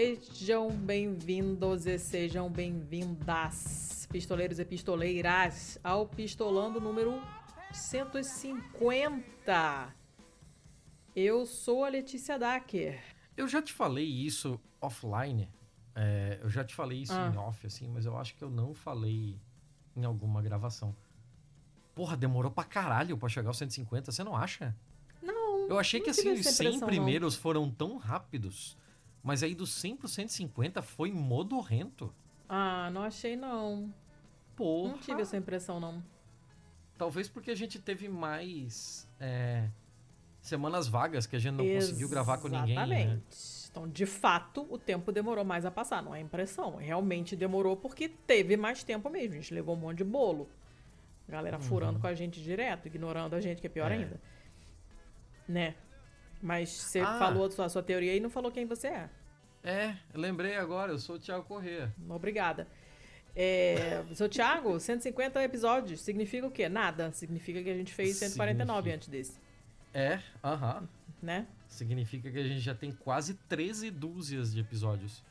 Sejam bem-vindos e sejam bem-vindas, pistoleiros e pistoleiras, ao Pistolando número 150. Eu sou a Letícia Dacker. Eu já te falei isso offline. é, eu já te falei isso Ah. em off, assim, mas eu acho que eu não falei em alguma gravação. Porra, demorou pra caralho pra chegar aos 150, você não acha? Não, Eu achei que não tive assim, os essa 100 impressão, não. primeiros foram tão rápidos, mas aí dos 100 pro 150 foi modorrento. Ah, não achei não. Porra. Não tive essa impressão não. Talvez porque a gente teve mais é, semanas vagas que a gente não conseguiu gravar com ninguém. Né? Exatamente. Então, de fato, o tempo demorou mais a passar, não é impressão. Realmente demorou porque teve mais tempo mesmo. A gente levou um monte de bolo. Galera furando com a gente direto, ignorando a gente, que é pior Uhum. É. ainda. Né? Mas você Ah. falou a sua, a sua teoria e não falou quem você é. É, lembrei agora, eu sou o Thiago Corrêa. Obrigada. É, seu Thiago, 150 episódios. Significa o quê? Nada. Significa que a gente fez 149 Significa. antes desse. É, aham. Né? Significa que a gente já tem quase 13 dúzias de episódios.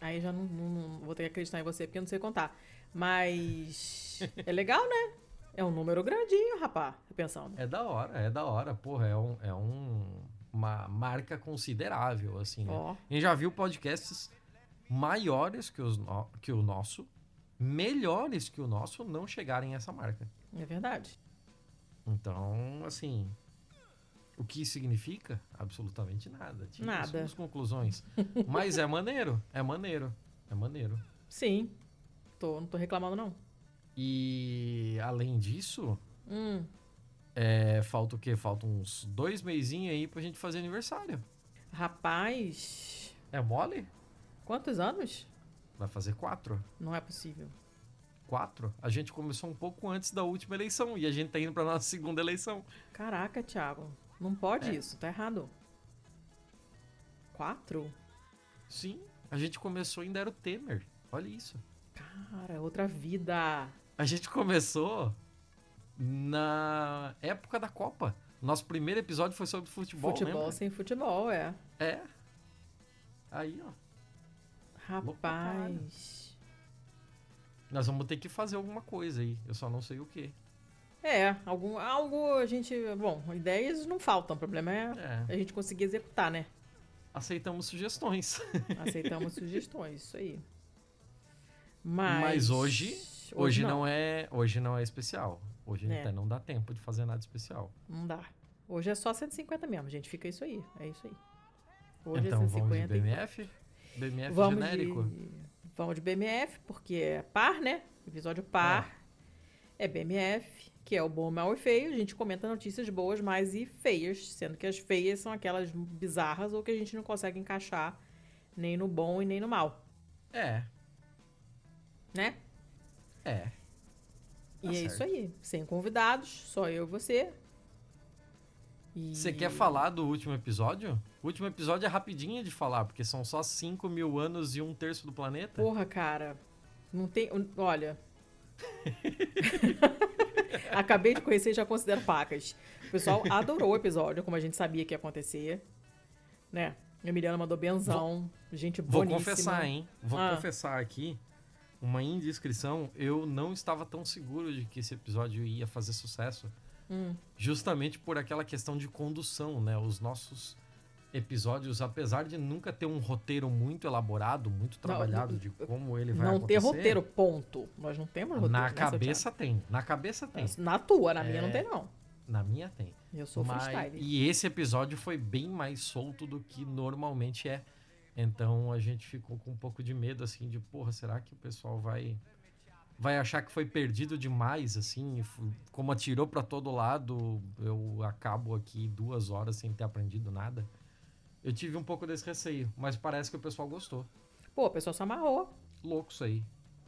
Aí já não, não- não- vou ter que acreditar em você porque eu não sei contar. Mas é legal, né? É um número grandinho, rapá. Tô pensando. É da hora, é da hora. Porra, é, um, é um- uma marca considerável, assim, né? Ó. A gente já viu podcasts maiores que, os no- que o nosso, melhores que o nosso, não chegarem a essa marca. É verdade. Então, assim, o que significa? Absolutamente nada. Tira Nada. suas conclusões. Mas é maneiro, é maneiro, é maneiro. Sim. Tô, não tô reclamando, não. E além disso, Hum. É, falta o quê? Falta uns dois meizinhos aí pra gente fazer aniversário. Rapaz. É mole? Quantos anos? Vai fazer quatro. Não é possível. Quatro? A gente começou um pouco antes da última eleição e a gente tá indo pra nossa segunda eleição. Caraca, Thiago. Não pode É. isso. Tá errado. Quatro? Sim, a gente começou ainda era o Temer. Olha isso. Cara, outra vida. A gente começou na época da Copa. Nosso primeiro episódio foi sobre futebol, futebol lembra? sem futebol, é. É. Aí, ó. Rapaz. Nós vamos ter que fazer alguma coisa aí. Eu só não sei o que. É, algum, algo a gente. Bom, ideias não faltam. O problema é, É. a gente conseguir executar, né? Aceitamos sugestões. Aceitamos sugestões, isso aí. Mas, Mas hoje, hoje, não. é, hoje não é especial. Hoje É. até não dá tempo de fazer nada especial. Não dá. Hoje é só 150 mesmo, gente. Fica isso aí. É isso aí. Hoje então é vamos de 150. e- BMF? BMF Vamos genérico? de, vamos de BMF, porque é par, né? Episódio par. É BMF, que é o bom, mal e feio. A gente comenta notícias boas, mais e feias, sendo que as feias são aquelas bizarras ou que a gente não consegue encaixar nem no bom e nem no mal, É, né? é. E Tá é certo. isso aí. Sem convidados, só eu e você. E- Você quer falar do último episódio? O último episódio é rapidinho de falar, porque são só 5 mil anos e um terço do planeta. Porra, cara. Não tem. Olha. Acabei de conhecer e já considero pacas. O pessoal adorou o episódio, como a gente sabia que ia acontecer. Né? A Emiliana mandou benzão. gente Vou boníssima. confessar, hein? Vou Ah. confessar aqui uma indiscrição. Eu não estava tão seguro de que esse episódio ia fazer sucesso. Hum. Justamente por aquela questão de condução, né? Os nossos episódios, apesar de nunca ter um roteiro muito elaborado, muito trabalhado não, de como ele vai Não ter acontecer, roteiro, ponto. Nós não temos roteiro. Na cabeça tem. Na cabeça tem. Na tua, na minha É. não tem, não. Na minha tem. Eu sou Mas- freestyle. E esse episódio foi bem mais solto do que normalmente é. Então a gente ficou com um pouco de medo, assim, de porra, será que o pessoal vai vai achar que foi perdido demais, assim? Como atirou pra todo lado, eu acabo aqui duas horas sem ter aprendido nada. Eu tive um pouco desse receio, mas parece que o pessoal gostou. Pô, o pessoal se amarrou. Louco isso aí.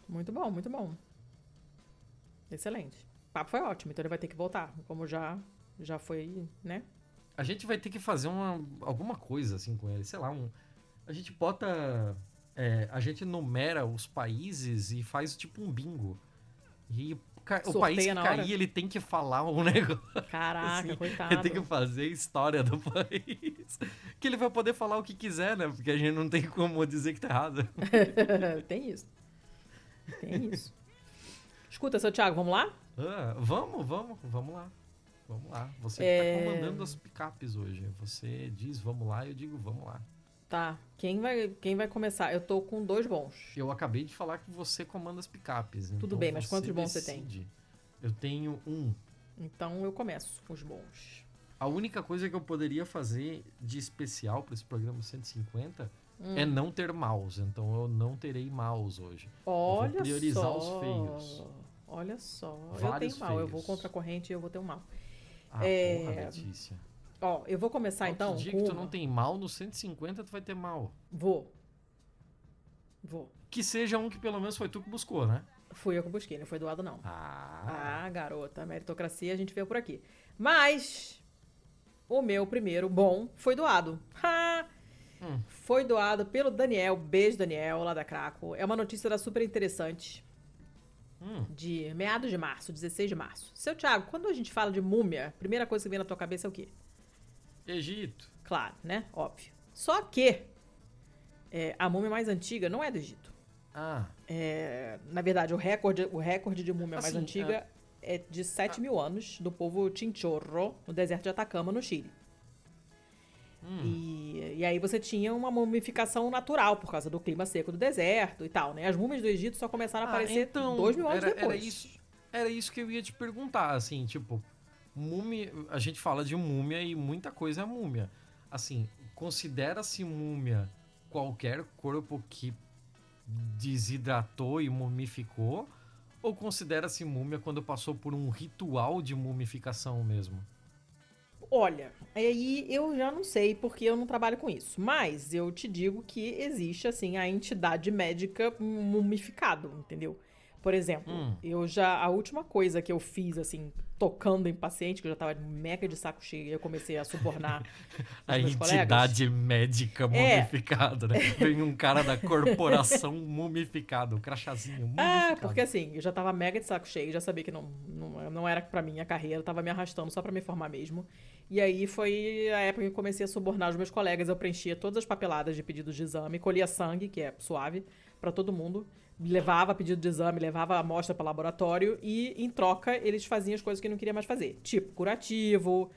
Muito bom, muito bom. Excelente. O papo foi ótimo, então ele vai ter que voltar. Como já, já foi, né? A gente vai ter que fazer uma, alguma coisa assim com ele, sei lá, um. A gente bota. é, a gente numera os países e faz tipo um bingo. E ca- o país que hora? cair, ele tem que falar um negócio. Caraca, assim, coitado. Ele tem que fazer a história do país. Que ele vai poder falar o que quiser, né? Porque a gente não tem como dizer que tá errado. tem isso. Tem isso. Escuta, seu Thiago, vamos lá? Ah, vamos, vamos, vamos lá. Vamos lá. Você É. que tá comandando as picapes hoje. Você diz vamos lá, eu digo vamos lá. Tá. Quem vai, quem vai começar? Eu tô com dois bons. Eu acabei de falar que você comanda as picapes. Tudo então bem, mas quantos bons você tem? decide. Eu tenho um. Então eu começo com os bons. A única coisa que eu poderia fazer de especial para esse programa 150 Hum. é não ter mouse. Então eu não terei mouse hoje. Olha priorizar só. os feios. Olha só. eu Vários tenho mal. Eu vou contra a corrente e eu vou ter um mal. Ah, É, porra, Letícia. Ó, eu vou começar então Outro dia que tu não tem mal, no 150 tu vai ter mal. Vou. Vou. Que seja um que pelo menos foi tu que buscou, né? Fui eu que busquei, não foi doado não. Ah. Ah, garota, meritocracia a gente vê por aqui. Mas o meu primeiro bom foi doado. Ha! Hum. Foi doado pelo Daniel. Beijo, Daniel, lá da Craco. É uma notícia da super interessante. Hum. De meados de março, 16 de março. Seu Thiago, quando a gente fala de múmia, a primeira coisa que vem na tua cabeça é o quê? Egito. Claro, né? Óbvio. Só que é, a múmia mais antiga não é do Egito. Ah. É, na verdade, o recorde, o recorde de múmia mais Assim, antiga é de 7 mil anos, do povo Chinchorro, no deserto de Atacama, no Chile. Hum. E, e aí você tinha uma mumificação natural, por causa do clima seco do deserto e tal, né? As múmias do Egito só começaram a Ah, aparecer então, dois mil anos era, depois. Era isso, era isso que eu ia te perguntar, assim, tipo, múmia, a gente fala de múmia e muita coisa é múmia. Assim, considera-se múmia qualquer corpo que desidratou e mumificou? Ou considera-se múmia quando passou por um ritual de mumificação mesmo? Olha, aí eu já não sei porque eu não trabalho com isso. Mas eu te digo que existe, assim, a entidade médica mumificado, entendeu? Por exemplo, Hum. eu já. A última coisa que eu fiz, assim, tocando em paciente, que eu já tava mega de saco cheio, e eu comecei a subornar A meus colegas. entidade médica É. mumificada, né? Vem um cara da corporação mumificado, o crachazinho mumificado. Ah, porque assim, eu já tava mega de saco cheio, já sabia que não, não, não era pra mim a carreira, tava me arrastando só pra me formar mesmo. E aí foi a época que eu comecei a subornar os meus colegas, eu preenchia todas as papeladas de pedidos de exame, colhia sangue, que é suave, pra todo mundo, levava pedido de exame, levava amostra para laboratório e em troca eles faziam as coisas que não queria mais fazer, tipo curativo,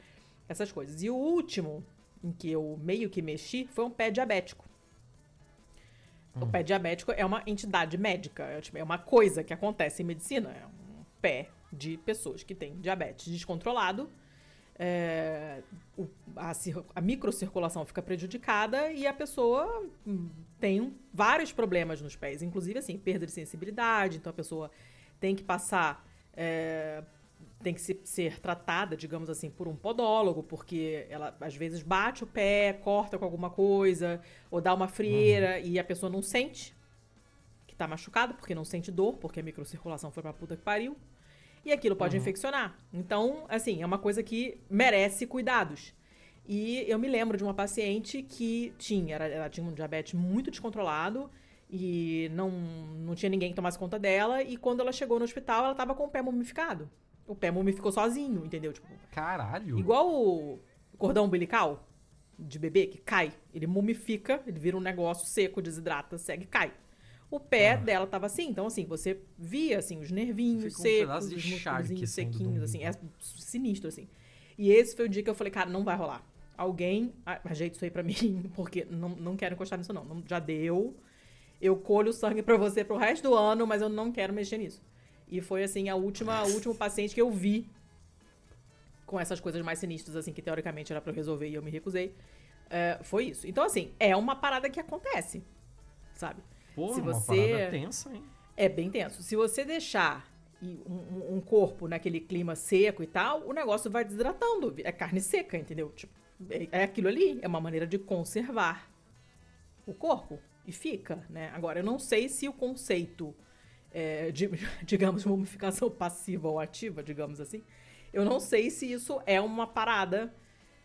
essas coisas. E o último em que eu meio que mexi foi um pé diabético. O pé diabético é uma entidade médica, é, tipo, é uma coisa que acontece em medicina. É um pé de pessoas que têm diabetes descontrolado. é, o- a, a microcirculação fica prejudicada e a pessoa hum, tem vários problemas nos pés, inclusive assim, perda de sensibilidade, então a pessoa tem que passar. é, tem que se- ser tratada, digamos assim, por um podólogo, porque ela às vezes bate o pé, corta com alguma coisa, ou dá uma frieira e a pessoa não sente que tá machucada, porque não sente dor, porque a microcirculação foi pra puta que pariu. E aquilo pode infeccionar. Então, assim, é uma coisa que merece cuidados. E eu me lembro de uma paciente que tinha, ela, ela tinha um diabetes muito descontrolado e não, não tinha ninguém que tomasse conta dela. E quando ela chegou no hospital, ela tava com o pé mumificado. O pé mumificou sozinho, entendeu? Tipo, Caralho. Igual o cordão umbilical de bebê que cai. Ele mumifica, ele vira um negócio seco, desidrata, segue, cai. O pé Ah. dela tava assim, então assim, você via assim os nervinhos Fica um secos, de os músculos sequinhos assim, é sinistro assim. E esse foi o dia que eu falei, cara, não vai rolar. Alguém a- ajeita isso aí pra mim, porque não, não quero encostar nisso não. não. Já deu. Eu colho sangue pra você pro resto do ano, mas eu não quero mexer nisso. E foi assim a última, o último paciente que eu vi com essas coisas mais sinistras, assim, que teoricamente era pra eu resolver e eu me recusei. é, foi isso. Então, assim, é uma parada que acontece, sabe? Porra, se uma você- parada tensa, hein? É bem tenso. Se você deixar um- um corpo naquele clima seco e tal, o negócio vai desidratando. É carne seca, entendeu? Tipo, é, é aquilo ali. É uma maneira de conservar o corpo. E fica, né? Agora, eu não sei se o conceito é, de, digamos, mumificação passiva ou ativa, digamos assim, eu não sei se isso é uma parada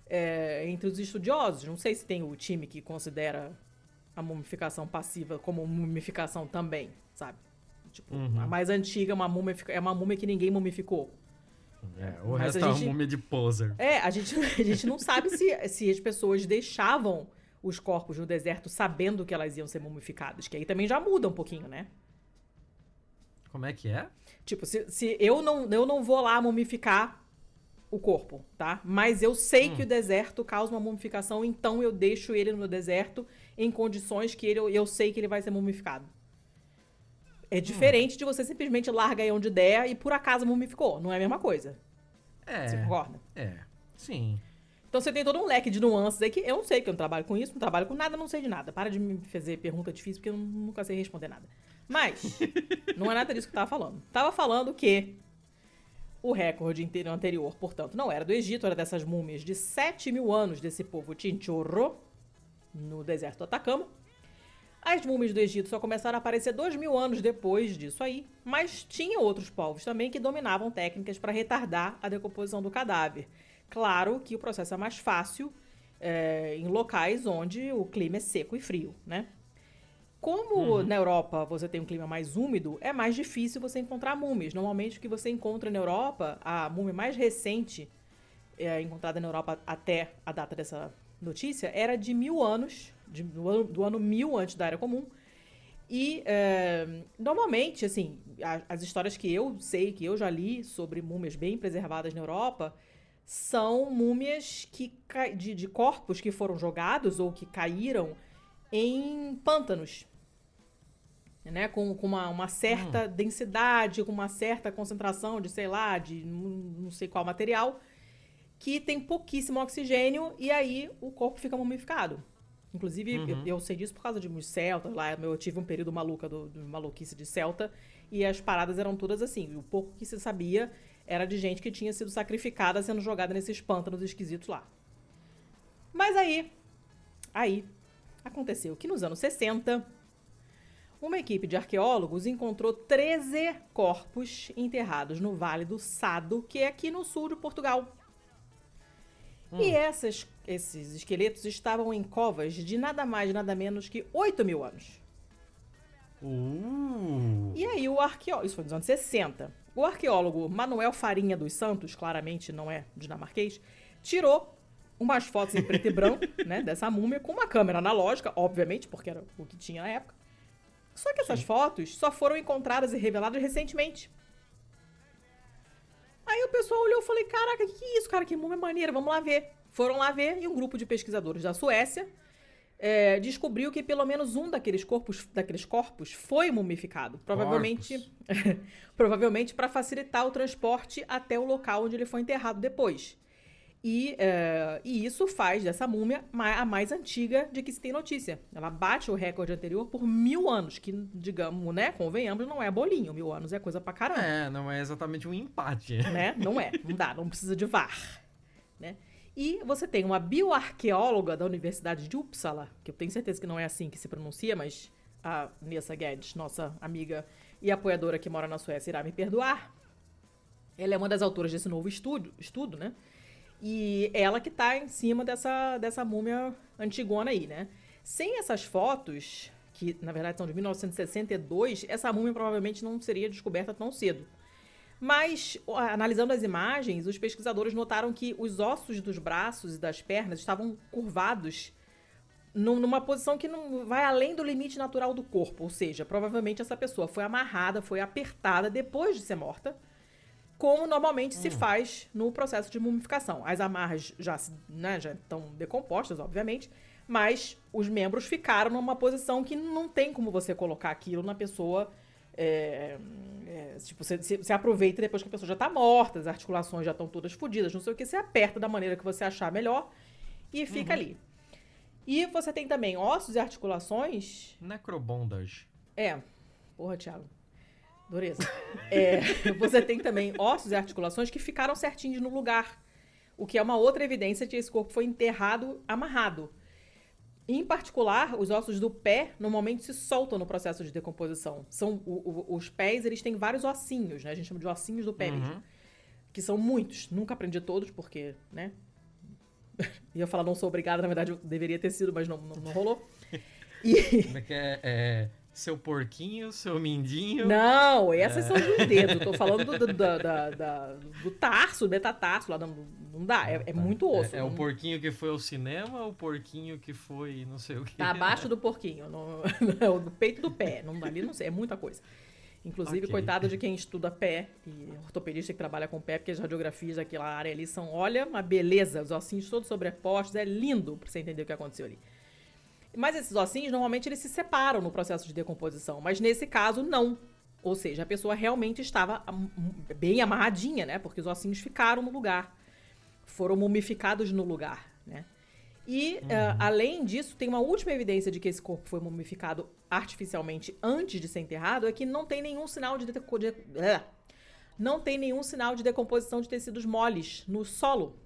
é, entre os estudiosos. Não sei se tem o time que considera a mumificação passiva como mumificação também, sabe? Tipo, uhum. a mais antiga uma múmia, é uma múmia que ninguém mumificou. É, o resto é uma múmia de poser. É, a gente, a gente não sabe se, se as pessoas deixavam os corpos no deserto sabendo que elas iam ser mumificadas. Que aí também já muda um pouquinho, né? Como é que é? Tipo, se, se eu, não, eu não vou lá mumificar o corpo, tá? Mas eu sei hum. que o deserto causa uma mumificação, então eu deixo ele no deserto em condições que ele, eu sei que ele vai ser mumificado. É diferente hum. de você simplesmente larga aí onde der e por acaso mumificou. Não é a mesma coisa. É. Você concorda? É. Sim. Então você tem todo um leque de nuances aí que eu não sei, que eu não trabalho com isso, não trabalho com nada, não sei de nada. Para de me fazer pergunta difícil, porque eu nunca sei responder nada. Mas, não é nada disso que eu tava falando. Tava falando que o recorde anterior, portanto, não era do Egito, era dessas múmias de 7 mil anos desse povo Chinchorro, no deserto do Atacama. As múmias do Egito só começaram a aparecer dois mil anos depois disso aí, mas tinha outros povos também que dominavam técnicas para retardar a decomposição do cadáver. Claro que o processo é mais fácil é, em locais onde o clima é seco e frio, né? Como uhum. na Europa você tem um clima mais úmido, é mais difícil você encontrar múmias. Normalmente o que você encontra na Europa, a múmia mais recente é, encontrada na Europa até a data dessa notícia, era de mil anos de, do, ano, do ano 1000 antes da Era Comum. E, é, normalmente, assim, a, as histórias que eu sei, que eu já li sobre múmias bem preservadas na Europa, são múmias que, de, de corpos que foram jogados ou que caíram em pântanos. Né, com, com uma, uma certa hum. densidade, com uma certa concentração de, sei lá, de não sei qual material, que tem pouquíssimo oxigênio e aí o corpo fica mumificado. Inclusive, uhum. eu, eu, sei disso por causa de uns celtas lá. Eu tive um período maluca do, do, maluquice de celta. E as paradas eram todas assim. O pouco que se sabia era de gente que tinha sido sacrificada sendo jogada nesses pântanos esquisitos lá. Mas aí, aí, aconteceu que nos anos 60, uma equipe de arqueólogos encontrou 13 corpos enterrados no Vale do Sado, que é aqui no sul de Portugal. Hum. E essas, esses esqueletos estavam em covas de nada mais, nada menos que 8 mil anos. Uh. E aí o arqueólogo, isso foi nos anos 60, o arqueólogo Manuel Farinha dos Santos, claramente não é dinamarquês, tirou umas fotos em preto e branco, né, dessa múmia, com uma câmera analógica, obviamente, porque era o que tinha na época. Só que essas Sim. fotos só foram encontradas e reveladas recentemente. Aí o pessoal olhou e falei, caraca, que, que é isso, cara? Que múmia maneira, vamos lá ver. Foram lá ver e um grupo de pesquisadores da Suécia é, descobriu que pelo menos um daqueles corpos, daqueles corpos foi mumificado. Provavelmente, provavelmente para facilitar o transporte até o local onde ele foi enterrado depois. E, é, e, isso faz dessa múmia a mais antiga de que se tem notícia. Ela bate o recorde anterior por mil anos, que, digamos, né, convenhamos, não é bolinho. Mil anos é coisa pra caramba. É, não é exatamente um empate. Né? Não é, não dá, não precisa de VAR. Né? E você tem uma bioarqueóloga da Universidade de Uppsala, que eu tenho certeza que não é assim que se pronuncia, mas a Nessa Guedes, nossa amiga e apoiadora que mora na Suécia, irá me perdoar. Ela é uma das autoras desse novo estudo, estudo né? E ela que tá em cima dessa, dessa múmia antigona aí, né? Sem essas fotos, que na verdade são de 1962, essa múmia provavelmente não seria descoberta tão cedo. Mas, analisando as imagens, os pesquisadores notaram que os ossos dos braços e das pernas estavam curvados numa posição que não vai além do limite natural do corpo. Ou seja, provavelmente essa pessoa foi amarrada, foi apertada depois de ser morta como normalmente hum. se faz no processo de mumificação. As amarras já, né, já estão decompostas, obviamente, mas os membros ficaram numa posição que não tem como você colocar aquilo na pessoa. É, é, tipo, você, você, aproveita depois que a pessoa já está morta, as articulações já estão todas fodidas, não sei o que, você aperta da maneira que você achar melhor e fica uhum. ali. E você tem também ossos e articulações. Necrobondage. É. Porra, Thiago. Dureza. É, você tem também ossos e articulações que ficaram certinhos no lugar. O que é uma outra evidência de que esse corpo foi enterrado amarrado. Em particular, os ossos do pé normalmente se soltam no processo de decomposição. São o, o, os pés, eles têm vários ossinhos, né? A gente chama de ossinhos do pé uhum. mesmo. Que são muitos. Nunca aprendi todos, porque, né? Ia falar não sou obrigada, na verdade eu deveria ter sido, mas não, não, não rolou. E... Como é que é? é seu porquinho, seu mindinho. Não, essas é. são dos dedos. Tô falando do, do, do, do, do tarso, metatarso lá. Não, não dá, é, é muito osso. É, é, o porquinho que foi ao cinema ou o porquinho que foi não sei o que? Tá abaixo do porquinho, no, no, no peito do pé. Não, ali não sei, é muita coisa. Inclusive, okay. coitado de quem estuda pé e ortopedista que trabalha com pé, porque as radiografias daquela área ali são, olha, uma beleza, os ossinhos todos sobrepostos, é lindo pra você entender o que aconteceu ali. Mas esses ossinhos, normalmente, eles se separam no processo de decomposição. Mas nesse caso, não. Ou seja, a pessoa realmente estava bem amarradinha, né? Porque os ossinhos ficaram no lugar. Foram mumificados no lugar, né? E, uhum. uh, além disso, tem uma última evidência de que esse corpo foi mumificado artificialmente antes de ser enterrado, é que não tem nenhum sinal de, de, não tem nenhum sinal de decomposição de tecidos moles no solo.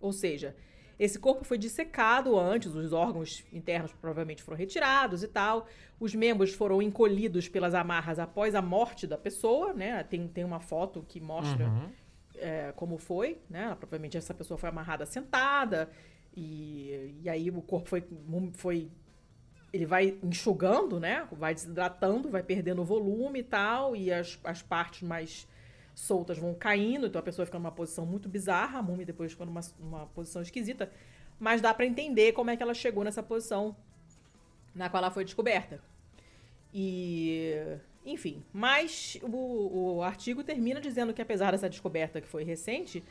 Ou seja, esse corpo foi dissecado antes, os órgãos internos provavelmente foram retirados e tal. Os membros foram encolhidos pelas amarras após a morte da pessoa, né? Tem, tem uma foto que mostra uhum. é, como foi, né? Provavelmente essa pessoa foi amarrada sentada e, e aí o corpo foi, foi ele vai enxugando, né? Vai desidratando, vai perdendo volume e tal, e as, as partes mais soltas vão caindo, então a pessoa fica numa posição muito bizarra, a múmia depois fica numa, numa posição esquisita, mas dá para entender como é que ela chegou nessa posição na qual ela foi descoberta. E, enfim, mas o, o artigo termina dizendo que apesar dessa descoberta que foi recente,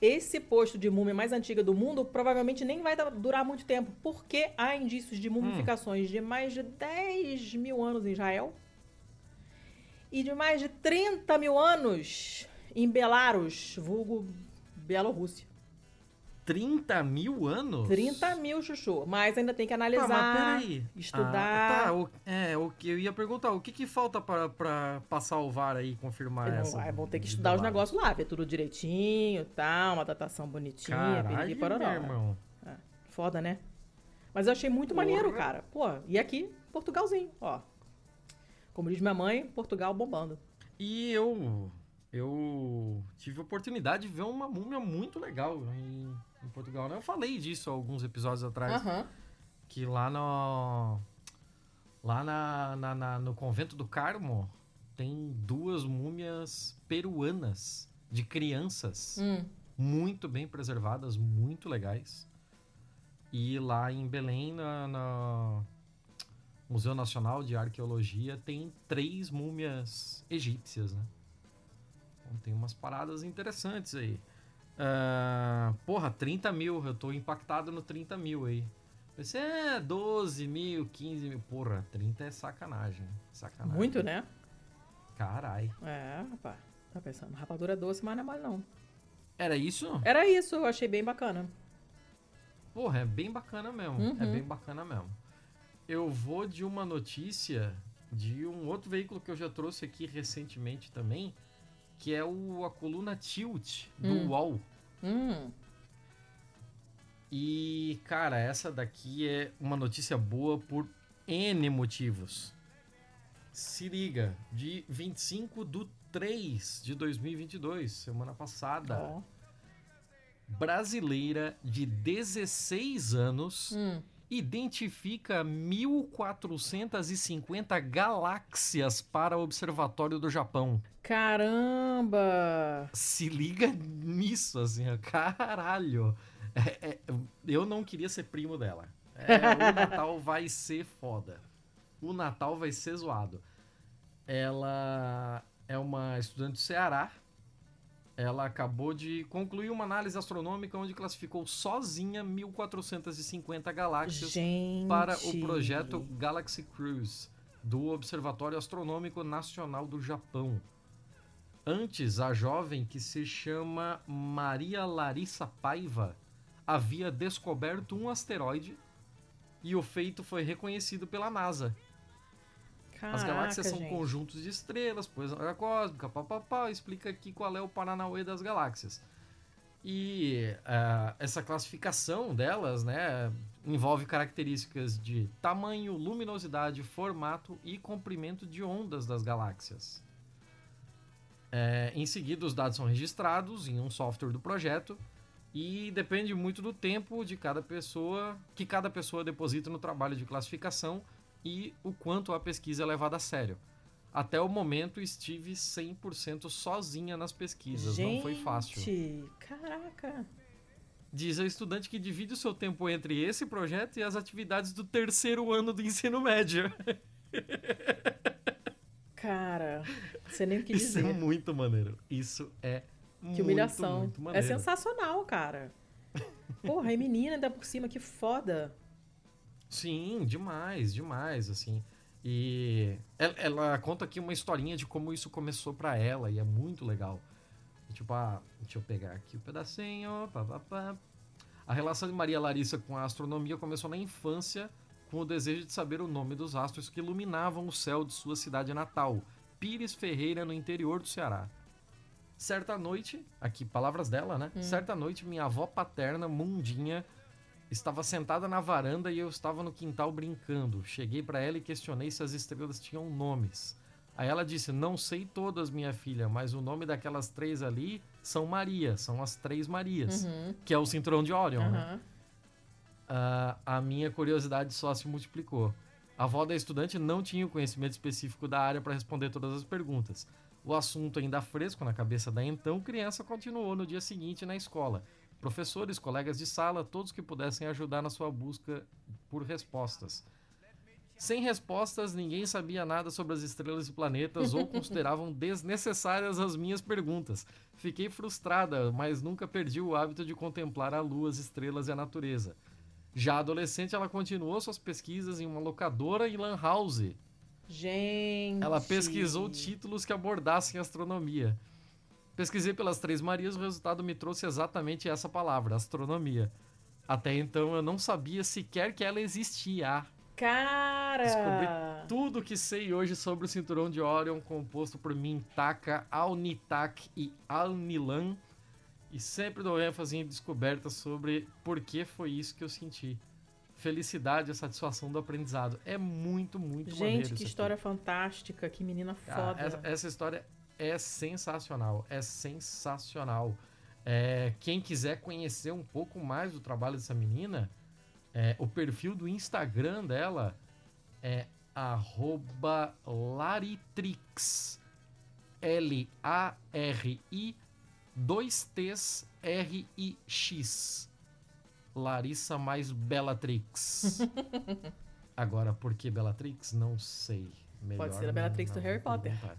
esse posto de múmia mais antiga do mundo provavelmente nem vai durar muito tempo, porque há indícios de mumificações hum. de mais de 10 mil anos em Israel e de mais de 30 mil anos em Belarus, vulgo Bielorrússia. 30 mil anos? 30 mil, Chuchu. Mas ainda tem que analisar, ah, estudar. Ah, tá, o, é, o que eu ia perguntar, o que, que falta para passar o VAR aí e confirmar essa? Vão ter que estudar os negócios lá, ver tudo direitinho, tal, uma datação bonitinha, Caralho, meu irmão. É, foda, né? Mas eu achei muito Porra. maneiro, cara. Pô, e aqui, Portugalzinho, ó. Como diz minha mãe, Portugal bombando. E eu eu tive a oportunidade de ver uma múmia muito legal em, em Portugal. Né? Eu falei disso alguns episódios atrás. Uhum. Que lá no. Lá na, na, na, no convento do Carmo tem duas múmias peruanas de crianças. Hum. Muito bem preservadas, muito legais. E lá em Belém, na, na Museu Nacional de Arqueologia tem três múmias egípcias, né? Então tem umas paradas interessantes aí. Uh, porra, 30 mil, eu tô impactado no 30 mil aí. Pensei, é, 12 mil, 15 mil. Porra, 30 é sacanagem. Sacanagem. Muito, né? Carai. É, rapaz. Tá pensando, rapadura é doce, mas não é mais não. Era isso? Era isso, eu achei bem bacana. Porra, é bem bacana mesmo. É uhum. É bem bacana mesmo eu vou de uma notícia de um outro veículo que eu já trouxe aqui recentemente também, que é o, a coluna Tilt do hum. UOL. Hum. E, cara, essa daqui é uma notícia boa por N motivos. Se liga, de 25 do 3 de 2022, semana passada. Oh. Brasileira de 16 anos. Hum identifica 1450 galáxias para o Observatório do Japão. Caramba! Se liga nisso, assim, caralho. É, é, eu não queria ser primo dela. É, o Natal vai ser foda. O Natal vai ser zoado. Ela é uma estudante do Ceará ela acabou de concluir uma análise astronômica onde classificou sozinha 1450 galáxias Gente. para o projeto Galaxy Cruise do Observatório Astronômico Nacional do Japão. Antes, a jovem que se chama Maria Larissa Paiva havia descoberto um asteroide e o feito foi reconhecido pela NASA. Caraca, As galáxias são gente. conjuntos de estrelas, poesia cósmica, papapá, explica aqui qual é o Paranauê das galáxias. E uh, essa classificação delas, né, envolve características de tamanho, luminosidade, formato e comprimento de ondas das galáxias. É, em seguida, os dados são registrados em um software do projeto e depende muito do tempo de cada pessoa que cada pessoa deposita no trabalho de classificação e o quanto a pesquisa é levada a sério. Até o momento estive 100% sozinha nas pesquisas, Gente, não foi fácil. Caraca. Diz a estudante que divide o seu tempo entre esse projeto e as atividades do terceiro ano do ensino médio. Cara, você nem o que Isso dizer. é muito maneiro. Isso é Que humilhação. muito, muito é maneiro. sensacional, cara. Porra, é menina ainda por cima, que foda. Sim, demais, demais, assim. E ela, ela conta aqui uma historinha de como isso começou pra ela e é muito legal. E, tipo, ah, deixa eu pegar aqui o pedacinho. Pá, pá, pá. A relação de Maria Larissa com a astronomia começou na infância com o desejo de saber o nome dos astros que iluminavam o céu de sua cidade natal, Pires Ferreira, no interior do Ceará. Certa noite, aqui palavras dela, né? Certa noite, minha avó paterna, Mundinha, estava sentada na varanda e eu estava no quintal brincando. Cheguei para ela e questionei se as estrelas tinham nomes. Aí ela disse: Não sei todas, minha filha, mas o nome daquelas três ali são Maria, são as três Marias, Uhum, que é o cinturão de Orion, né? aham. Ah, a minha curiosidade só se multiplicou. A avó da estudante não tinha o conhecimento específico da área para responder todas as perguntas. O assunto ainda fresco na cabeça da então criança continuou no dia seguinte na escola. Professores, colegas de sala, todos que pudessem ajudar na sua busca por respostas. Sem respostas, ninguém sabia nada sobre as estrelas e planetas ou consideravam desnecessárias as minhas perguntas. Fiquei frustrada, mas nunca perdi o hábito de contemplar a lua, as estrelas e a natureza. Já adolescente, ela continuou suas pesquisas em uma locadora e lan house. Gente. Ela pesquisou títulos que abordassem astronomia. Pesquisei pelas Três Marias, o resultado me trouxe exatamente essa palavra, astronomia. Até então eu não sabia sequer que ela existia. Cara. Descobri Tudo que sei hoje sobre o cinturão de Orion, composto por Mintaka, Alnitak e Alnilan, e sempre dou ênfase em descobertas sobre por que foi isso que eu senti. Felicidade e satisfação do aprendizado. É muito, muito Gente, que isso aqui. história fantástica, que menina Cara, foda. essa, essa história é sensacional, é sensacional. É, quem quiser conhecer um pouco mais do trabalho dessa menina, é, o perfil do Instagram dela é Laritrix. L-A-R-I 2Ts R-I-X. Larissa mais Bellatrix. Agora, por que Bellatrix? Não sei. Melhor ser a não- Bellatrix do não Harry Potter. perguntar.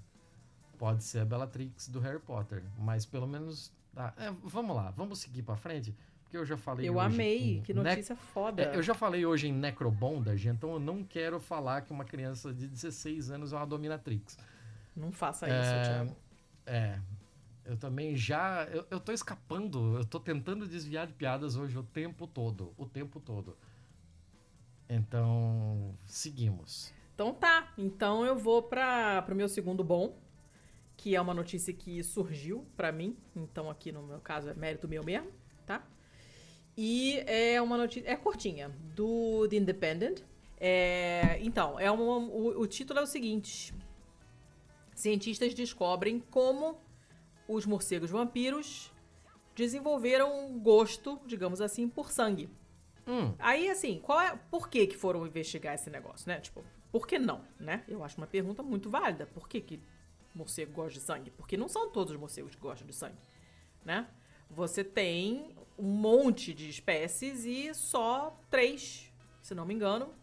Pode ser a Bellatrix do Harry Potter, mas pelo menos. ah, é, vamos lá, vamos seguir pra frente, porque eu já falei. Eu hoje amei, que Ne- notícia foda. É, eu já falei hoje em Necrobondage, então eu não quero falar que uma criança de 16 anos é uma dominatrix. Não faça isso, É, Thiago. É. Eu também já. Eu, eu tô escapando, eu tô tentando desviar de piadas hoje o tempo todo. O tempo todo. Então, seguimos. Então tá, então eu vou para o meu segundo bom, que é uma notícia que surgiu pra mim, então aqui no meu caso é mérito meu mesmo, tá? E é uma notícia, é curtinha, do The Independent. É, então, é uma, o, o título é o seguinte: Cientistas descobrem como os morcegos vampiros desenvolveram um gosto, digamos assim, por sangue. Hum, Aí, assim, qual é. Por que, que foram investigar esse negócio, né? Tipo, por que não, né? Eu acho uma pergunta muito válida. Por que, que morcego gosta de sangue? Porque não são todos os morcegos que gostam de sangue, né? Você tem um monte de espécies e só três, se não me engano,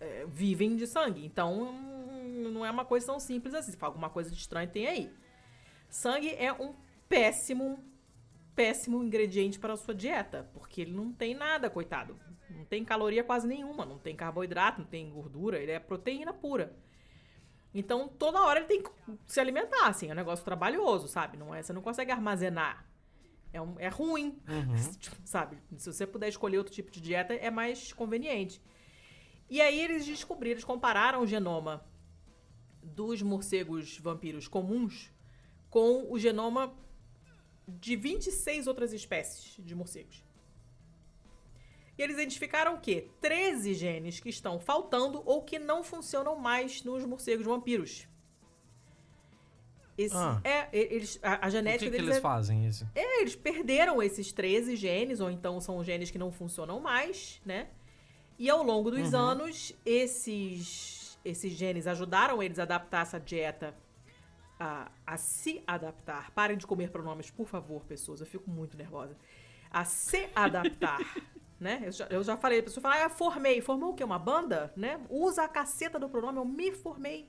é, vivem de sangue. Então, hum, não é uma coisa tão simples assim. Se for alguma coisa de estranho, tem aí. Sangue é um péssimo péssimo ingrediente para a sua dieta, porque ele não tem nada, coitado. Não tem caloria quase nenhuma, não tem carboidrato, não tem gordura, ele é proteína pura. Então, toda hora ele tem que se alimentar, assim, é um negócio trabalhoso, sabe? Não é, você não consegue armazenar. É, um- é ruim, sabe? Se você puder escolher outro tipo de dieta, é mais conveniente. E aí eles descobriram, eles compararam o genoma dos morcegos vampiros comuns com o genoma de 26 outras espécies de morcegos. E eles identificaram o quê? 13 genes que estão faltando ou que não funcionam mais nos morcegos vampiros. Esse Ah. é, eles, a, a o que, genética que deles eles é, fazem isso? eles perderam esses 13 genes, ou então são genes que não funcionam mais, né? E ao longo dos uhum. anos, esses, esses genes ajudaram eles a adaptar essa dieta, a, a se adaptar. Parem de comer pronomes, por favor, pessoas. Eu fico muito nervosa. A se adaptar. né? Eu já, eu já falei, a pessoa fala, ah, formei. Formou o quê? Uma banda? Né? Usa a caceta do pronome, eu me formei.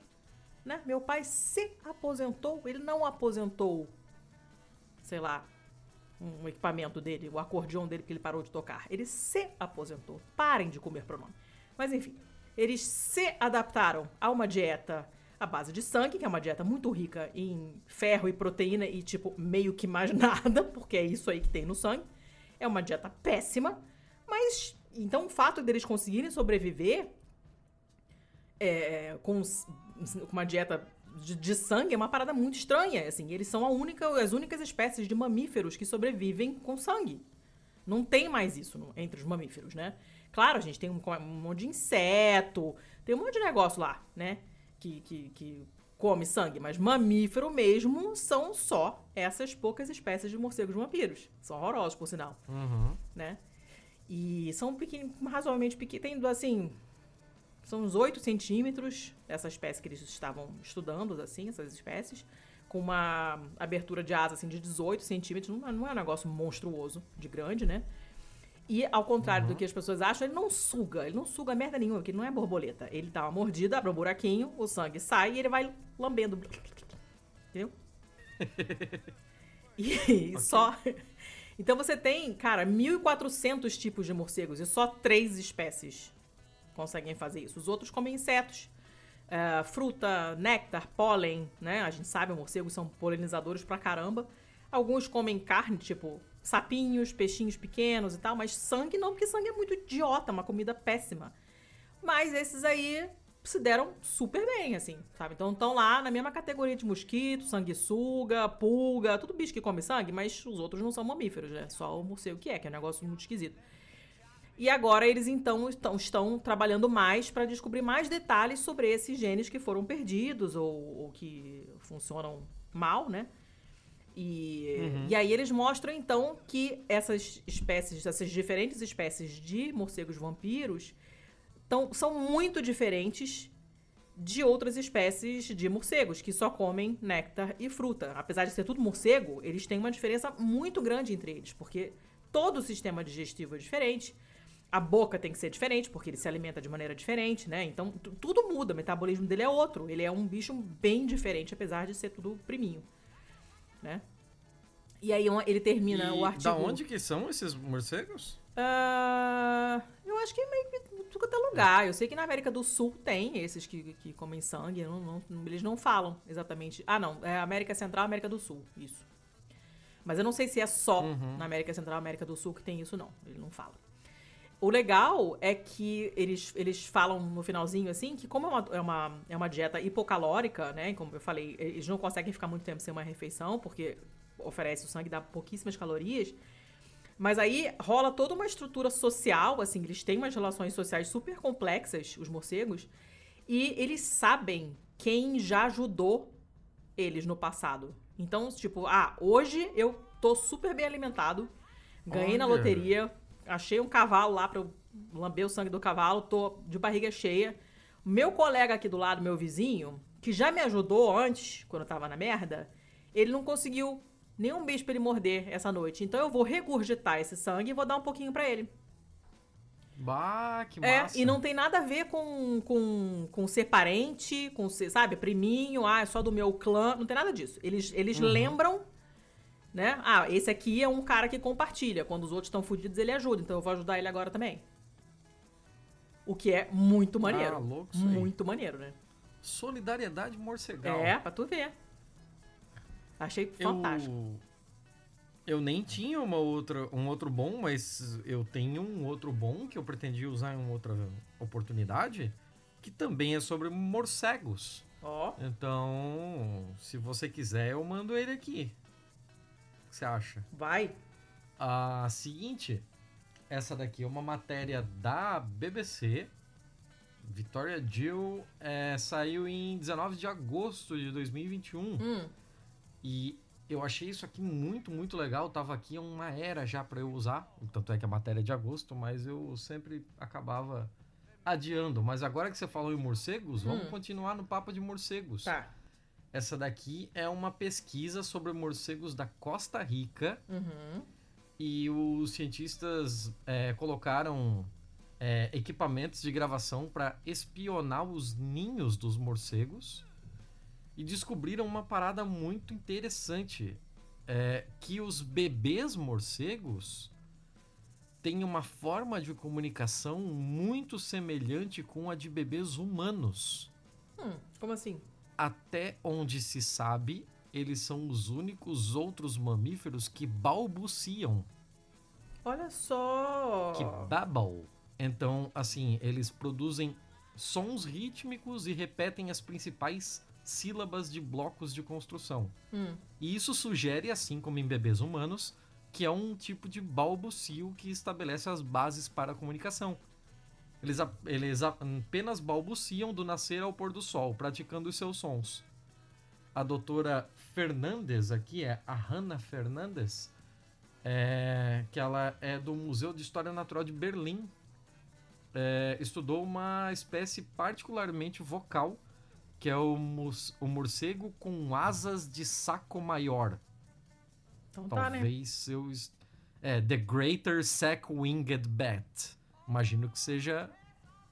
Né? Meu pai se aposentou, ele não aposentou, sei lá, um equipamento dele, o acordeão dele que ele parou de tocar. Ele se aposentou. Parem de comer pronome. Mas enfim, eles se adaptaram a uma dieta à base de sangue, que é uma dieta muito rica em ferro e proteína e tipo meio que mais nada, porque é isso aí que tem no sangue. É uma dieta péssima, mas então o fato deles conseguirem sobreviver é, com uma dieta de, de, sangue é uma parada muito estranha. Assim, eles são única, as únicas espécies de mamíferos que sobrevivem com sangue. Não tem mais isso no, entre os mamíferos, né? Claro, a gente tem um, um, monte de inseto, tem um monte de negócio lá, né? Que, que, que come sangue, mas mamífero mesmo são só essas poucas espécies de morcegos vampiros. São horrorosos, por sinal. Uhum. Né? E são pequenos, razoavelmente pequenos. Tem, assim, são uns 8 centímetros, essa espécie que eles estavam estudando, assim, essas espécies, com uma abertura de asa assim, de 18 centímetros. Não, não é um negócio monstruoso, de grande, né? E, ao contrário uhum. do que as pessoas acham, ele não suga. Ele não suga merda nenhuma, porque ele não é borboleta. Ele dá uma mordida, abre um buraquinho, o sangue sai e ele vai lambendo. Entendeu? e okay. só. Então você tem, cara, 1.400 tipos de morcegos e só três espécies conseguem fazer isso. Os outros comem insetos, uh, fruta, néctar, pólen, né? A gente sabe, morcegos são polinizadores pra caramba. Alguns comem carne, tipo sapinhos, peixinhos pequenos e tal, mas sangue não, porque sangue é muito idiota, uma comida péssima. Mas esses aí se deram super bem, assim, sabe? Então estão lá na mesma categoria de mosquito, sanguessuga, pulga, tudo bicho que come sangue, mas os outros não são mamíferos, né? Só o morcego que é, que é um negócio muito esquisito. E agora eles então estão, estão trabalhando mais para descobrir mais detalhes sobre esses genes que foram perdidos ou, ou que funcionam mal, né? E, uhum. e aí eles mostram então que essas espécies, essas diferentes espécies de morcegos vampiros tão, são muito diferentes de outras espécies de morcegos que só comem néctar e fruta. Apesar de ser tudo morcego, eles têm uma diferença muito grande entre eles, porque todo o sistema digestivo é diferente a boca tem que ser diferente, porque ele se alimenta de maneira diferente, né? Então, tudo muda, o metabolismo dele é outro. Ele é um bicho bem diferente, apesar de ser tudo priminho, né? E aí ele termina e o artigo... Da onde que são esses morcegos? Uh, eu acho que meio que tudo é lugar. Eu sei que na América do Sul tem esses que, que comem sangue. Não, não, eles não falam exatamente. Ah, não. É América Central América do Sul. Isso. Mas eu não sei se é só uhum. na América Central América do Sul que tem isso, não. Ele não fala. O legal é que eles, eles falam no finalzinho, assim, que como é uma, é, uma, é uma dieta hipocalórica, né? Como eu falei, eles não conseguem ficar muito tempo sem uma refeição, porque oferece o sangue, dá pouquíssimas calorias. Mas aí rola toda uma estrutura social, assim, eles têm umas relações sociais super complexas, os morcegos, e eles sabem quem já ajudou eles no passado. Então, tipo, ah, hoje eu tô super bem alimentado, ganhei Olha. na loteria, achei um cavalo lá pra eu lamber o sangue do cavalo, tô de barriga cheia. Meu colega aqui do lado, meu vizinho, que já me ajudou antes, quando eu tava na merda, ele não conseguiu nenhum bicho pra ele morder essa noite. Então eu vou regurgitar esse sangue e vou dar um pouquinho para ele. Bah, que massa. É, e não tem nada a ver com, com, com ser parente, com ser, sabe, priminho, ah, é só do meu clã, não tem nada disso. Eles, eles uhum. lembram né? Ah, esse aqui é um cara que compartilha. Quando os outros estão fodidos, ele ajuda. Então eu vou ajudar ele agora também. O que é muito maneiro. Ah, louco isso Muito aí. maneiro, né? Solidariedade morcegal. É, pra tu ver. Achei fantástico. Eu, nem tinha uma outra, um outro bom, mas eu tenho um outro bom que eu pretendia usar em uma outra oportunidade, que também é sobre morcegos. Ó. Oh. Então, se você quiser, eu mando ele aqui que você acha? Vai. A seguinte, essa daqui é uma matéria da BBC. Victoria Jill é, saiu em 19 de agosto de 2021. Hum. E eu achei isso aqui muito, muito legal. Tava aqui uma era já para eu usar. Tanto é que a matéria é de agosto, mas eu sempre acabava adiando, mas agora que você falou em morcegos, vamos Hum. continuar no papo de morcegos. Tá. Essa daqui é uma pesquisa sobre morcegos da Costa Rica Uhum. e os cientistas é, colocaram é, equipamentos de gravação para espionar os ninhos dos morcegos e descobriram uma parada muito interessante, é, que os bebês morcegos têm uma forma de comunicação muito semelhante com a de bebês humanos. Hum, como assim? Até onde se sabe, eles são os únicos outros mamíferos que balbuciam, Olha só. que babble. Então, assim, eles produzem sons rítmicos e repetem as principais sílabas de blocos de construção. Hum. E isso sugere, assim como em bebês humanos, que é um tipo de balbucio que estabelece as bases para a comunicação. Eles, a- eles a- apenas balbuciam do nascer ao pôr do sol, praticando os seus sons. A doutora Fernandes, aqui é a Hannah Fernandes, é, que ela é do Museu de História Natural de Berlim, é, estudou uma espécie particularmente vocal, que é o, o morcego com asas de saco maior. Então tá, né? Talvez eu. É, The Greater Sack-Winged Bat. Imagino que seja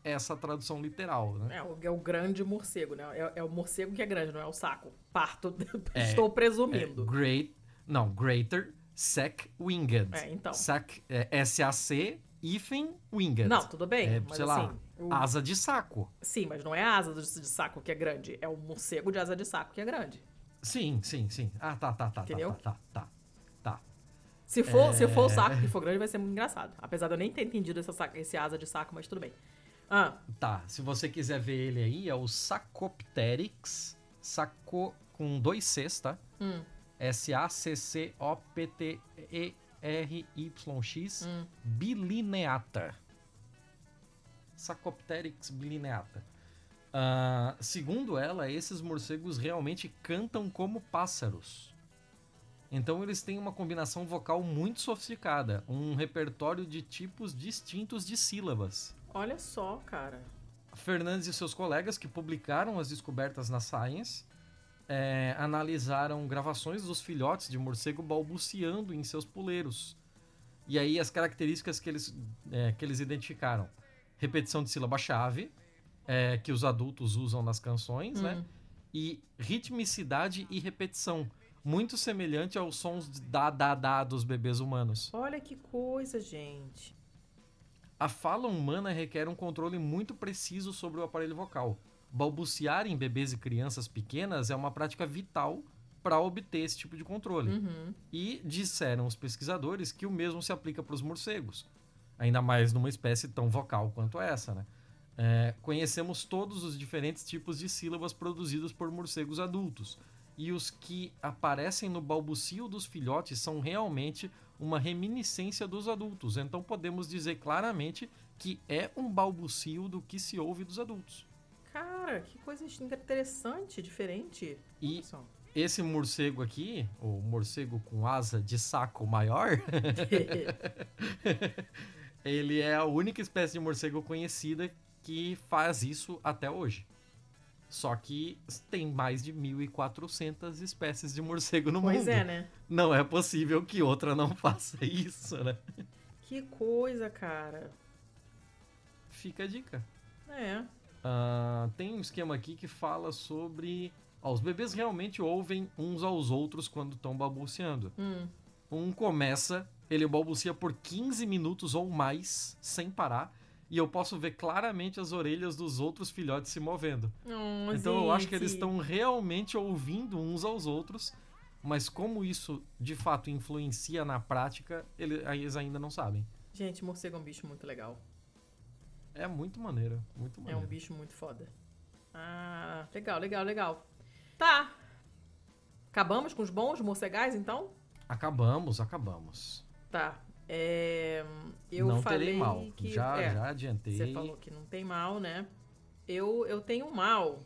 essa a tradução literal, né? É o, é o grande morcego, né? É, é o morcego que é grande, não é o saco. Parto. É, Estou É, presumindo. great. Não, Greater Sack-Winged. É, então. Sack, é, S-A-C, hífen, winged. Não, tudo bem. É, mas sei lá, assim. o- Asa de saco. Sim, mas não é a asa de, saco que é grande. É o morcego de asa de saco que é grande. Sim, sim, sim. Ah, tá, tá, tá, Entendeu? tá, tá, tá, tá. Tá. Se for, se for o É. saco que for grande, vai ser muito engraçado. Apesar de eu nem ter entendido essa esse asa de saco, mas tudo bem. Ah, Tá, se você quiser ver ele aí, é o Sacopteryx. Saco com dois Cs, tá? hum, S-A-C-C-O-P-T-E-R-Y-X hum. bilineata. Sacopteryx bilineata. Ah, segundo ela, esses morcegos realmente cantam como pássaros. Então eles têm uma combinação vocal muito sofisticada, um repertório de tipos distintos de sílabas. Olha só, cara. Fernandes e seus colegas, que publicaram as descobertas na Science, é, analisaram gravações dos filhotes de morcego balbuciando em seus puleiros. E aí as características que eles, é, que eles identificaram. Repetição de sílaba-chave, é, que os adultos usam nas canções, né? Hum. E ritmicidade e repetição. Muito semelhante aos sons de da, da, da dos bebês humanos. Olha que coisa, gente. A fala humana requer um controle muito preciso sobre o aparelho vocal. Balbuciar em bebês e crianças pequenas é uma prática vital para obter esse tipo de controle. Uhum. E disseram os pesquisadores que o mesmo se aplica para os morcegos, ainda mais numa espécie tão vocal quanto essa. Né? É, conhecemos todos os diferentes tipos de sílabas produzidos por morcegos adultos, e os que aparecem no balbucio dos filhotes são realmente uma reminiscência dos adultos. Então podemos dizer claramente que é um balbucio do que se ouve dos adultos. Cara, que coisa interessante, diferente. E esse morcego aqui, o morcego com asa de saco maior, ele é a única espécie de morcego conhecida que faz isso até hoje. Só que tem mais de 1.400 espécies de morcego no pois mundo. é, né? Não é possível que outra não faça isso, né? Que coisa, cara. Fica a dica. É. Ah, tem um esquema aqui que fala sobre. ó, os bebês realmente ouvem uns aos outros quando estão balbuciando. Hum. Um começa, ele balbucia por 15 minutos ou mais, sem parar, e eu posso ver claramente as orelhas dos outros filhotes se movendo. Então eu acho que gente. eles estão realmente ouvindo uns aos outros, mas como isso de fato influencia na prática, eles ainda não sabem. Gente, morcego é um bicho muito legal. É muito maneiro, muito É maneiro. um bicho muito foda. Ah, legal, legal, legal. Tá. Acabamos com os bons morcegais, então? Acabamos, acabamos. Tá. É, eu não falei terei mal. que... já, é, já adiantei. Você falou que não tem mal, né? Eu, eu tenho mal.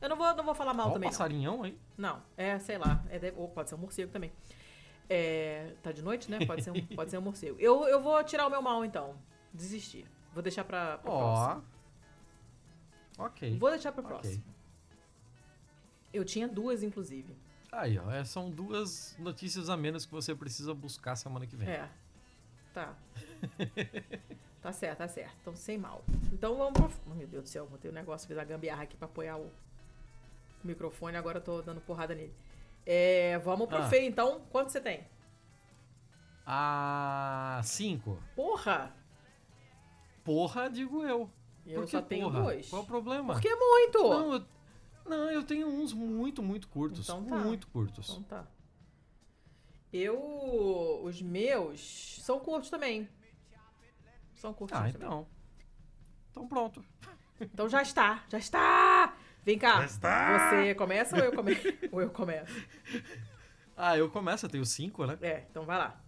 Eu não vou, não vou falar mal Ó também, não. passarinhão aí. Não, é, sei lá. É ou pode ser um morcego também. É, tá de noite, né? Pode ser um, pode ser um morcego. Eu, eu vou tirar o meu mal, então. Desistir. Vou deixar pra, pra Ó. próxima. Ok. Vou deixar pra próxima. Eu tinha duas, inclusive. Aí, ó. é, São duas notícias a menos que você precisa buscar semana que vem. É. Tá. tá certo, tá certo. Então, sem mal. Então vamos pro. Oh, meu Deus do céu, botei o negócio, fiz a gambiarra aqui pra apoiar o microfone, agora eu tô dando porrada nele. É, vamos pro Ah. feio, então. Quanto você tem? Ah, cinco. Porra! Porra, digo eu. Eu Por que só tenho porra? dois. Qual é o problema? Porque é muito! Não, eu, não, eu tenho uns muito, muito curtos. Então tá. Muito curtos. Então tá. Eu. Os meus são curtos também. São curtinhos ah, também. então. Então pronto. Então já está, já está! Vem cá. Já está! Você começa ou eu começo? ou eu começo? Ah, eu começo, eu tenho cinco, né? É, então vai lá.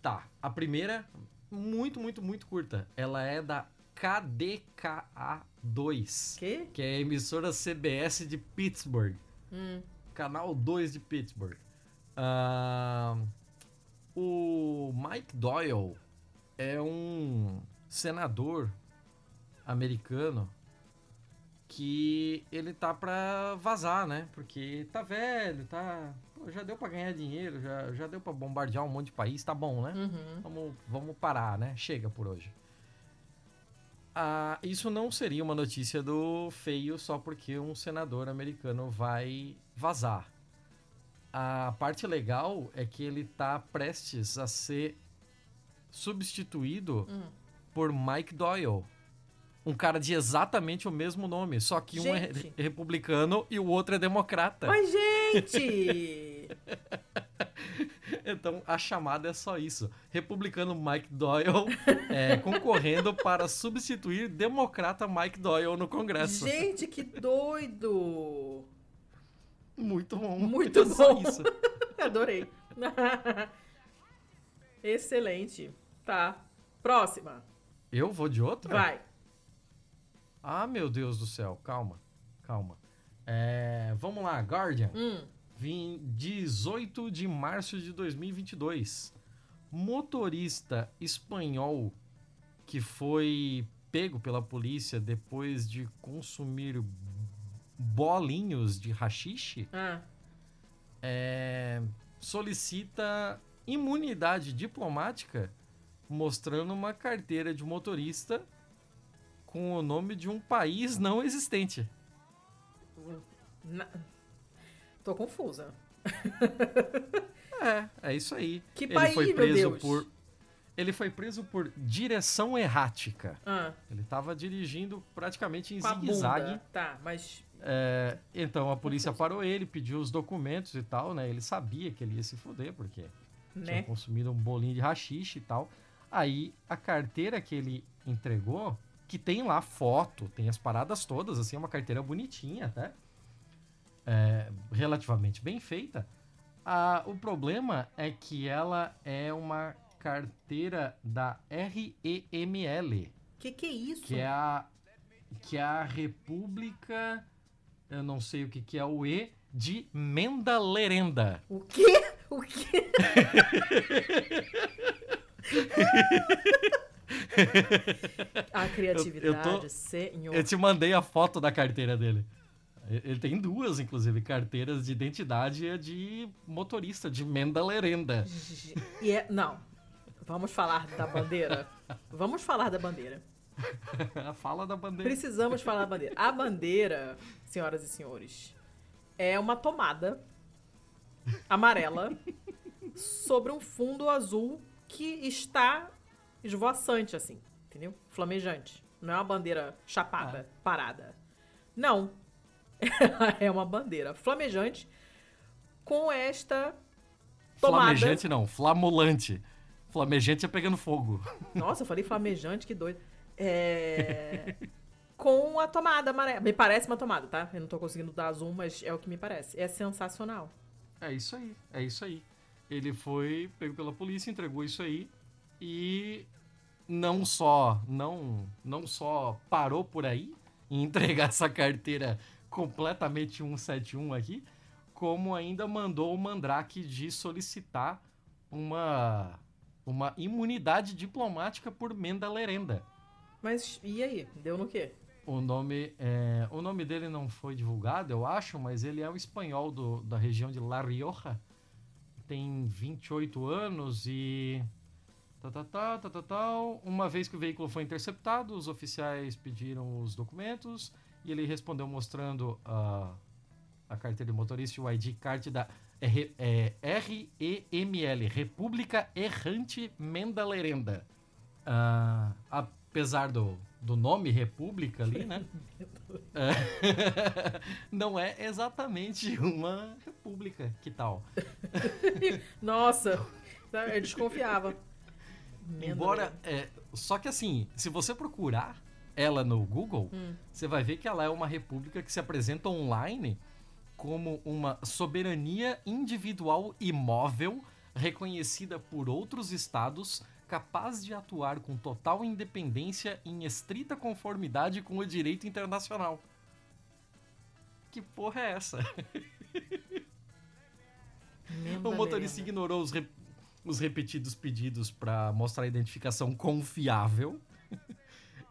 Tá. A primeira, muito, muito, muito curta. Ela é da KDKA2, Que? que é a emissora CBS de Pittsburgh. Hum. Canal 2 de Pittsburgh. Ah, o Mike Doyle é um senador americano que ele tá pra vazar, né? Porque tá velho, tá. Pô, já deu pra ganhar dinheiro, já, já deu pra bombardear um monte de país, tá bom, né? Uhum. Vamos, vamos parar, né? Chega por hoje. Ah, isso não seria uma notícia do feio só porque um senador americano vai vazar. A parte legal é que ele tá prestes a ser substituído Hum. por Mike Doyle. Um cara de exatamente o mesmo nome, só que um é Gente. re- republicano e o outro é democrata. Mas, gente! Então a chamada é só isso. Republicano Mike Doyle é, concorrendo para substituir democrata Mike Doyle no Congresso. gente, que doido! Muito bom. Muito É só bom. isso. Adorei. Excelente. Tá. Próxima. Eu vou de outra? Vai. Ah, meu Deus do céu. Calma. Calma. É, vamos lá, Guardian. Hum. Vim 18 de março de 2022. Motorista espanhol que foi pego pela polícia depois de consumir bolinhos de rachixe Ah. é, solicita imunidade diplomática mostrando uma carteira de motorista com o nome de um país não existente. Na- Tô confusa. É, é isso aí. Que Ele país, foi meu preso Deus? por ele foi preso por direção errática. Ah, Ele estava dirigindo praticamente em zigue-zague. Tá, mas... É, então a polícia parou ele, pediu os documentos e tal, né? Ele sabia que ele ia se foder, porque tinha Né? consumido um bolinho de rachixe e tal. Aí a carteira que ele entregou, que tem lá foto, tem as paradas todas, assim, é uma carteira bonitinha até. É, relativamente bem feita. O problema é que ela é uma carteira da REML, Que que é isso? que é a que é a República, eu não sei o que que é o E de Mendalerenda. O quê? O quê? A criatividade, senhor. Eu te mandei a foto da carteira dele. Ele tem duas, inclusive, carteiras de identidade e de motorista, de Mendalerenda. E é, não. Vamos falar da bandeira? Vamos falar da bandeira. Fala da bandeira. Precisamos falar da bandeira. A bandeira, senhoras e senhores, é uma tomada amarela sobre um fundo azul que está esvoaçante, assim, entendeu? Flamejante. Não é uma bandeira chapada, parada. Não. É uma bandeira flamejante com esta tomada. Flamejante não, flamulante. Flamejante é pegando fogo. Nossa, eu falei flamejante, que doido. É... Com a tomada amarela. Me parece uma tomada, tá? Eu não tô conseguindo dar zoom, mas é o que me parece. É sensacional. É isso aí, é isso aí. Ele foi pego pela polícia, entregou isso aí e não só não não só parou por aí em entregar essa carteira completamente 171 aqui, como ainda mandou o Mandrake de solicitar uma uma imunidade diplomática por Mendalerenda. Mas e aí? Deu no quê? O nome, é, o nome dele não foi divulgado, eu acho, mas ele é um espanhol do, da região de La Rioja. Tem 28 anos e. Tá, tá, tá, tá, tá, tá. Uma vez que o veículo foi interceptado, os oficiais pediram os documentos e ele respondeu mostrando a, a carteira de motorista e o ID card da é, é, REML, República Errante Mendalerenda. Uh, apesar do, do nome República ali, né? É, não é exatamente uma república, que tal? Nossa, eu desconfiava. Embora, é, só que assim, se você procurar ela no Google, hum. você vai ver que ela é uma república que se apresenta online como uma soberania individual imóvel reconhecida por outros estados capaz de atuar com total independência em estrita conformidade com o direito internacional. Que porra é essa? o motorista ignorou os, re os repetidos pedidos para mostrar a identificação confiável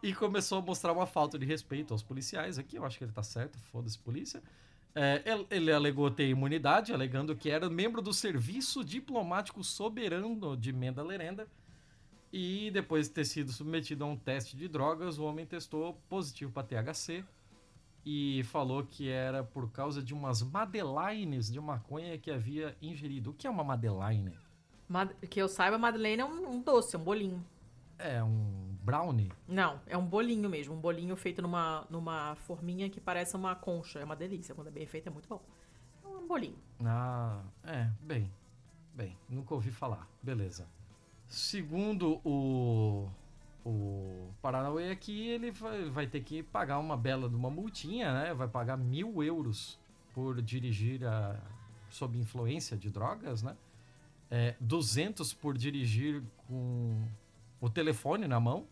e começou a mostrar uma falta de respeito aos policiais. Aqui eu acho que ele tá certo, foda-se polícia. É, ele, ele, alegou ter imunidade, alegando que era membro do Serviço Diplomático Soberano de Menda Lerenda e depois de ter sido submetido a um teste de drogas, o homem testou positivo para THC e falou que era por causa de umas Madelines de maconha que havia ingerido. O que é uma Madeline? Mad que eu saiba, Madeleine é um, um, doce, um bolinho. É um brownie? Não, é um bolinho mesmo. Um bolinho feito numa, numa forminha que parece uma concha. É uma delícia. Quando é bem feito, é muito bom. É um bolinho. Ah, é. Bem. Bem, nunca ouvi falar. Beleza. Segundo o, o Paranauê aqui, ele vai, vai ter que pagar uma bela de uma multinha, né? Vai pagar mil euros por dirigir a, sob influência de drogas, né? É, 200 por dirigir com o telefone na mão,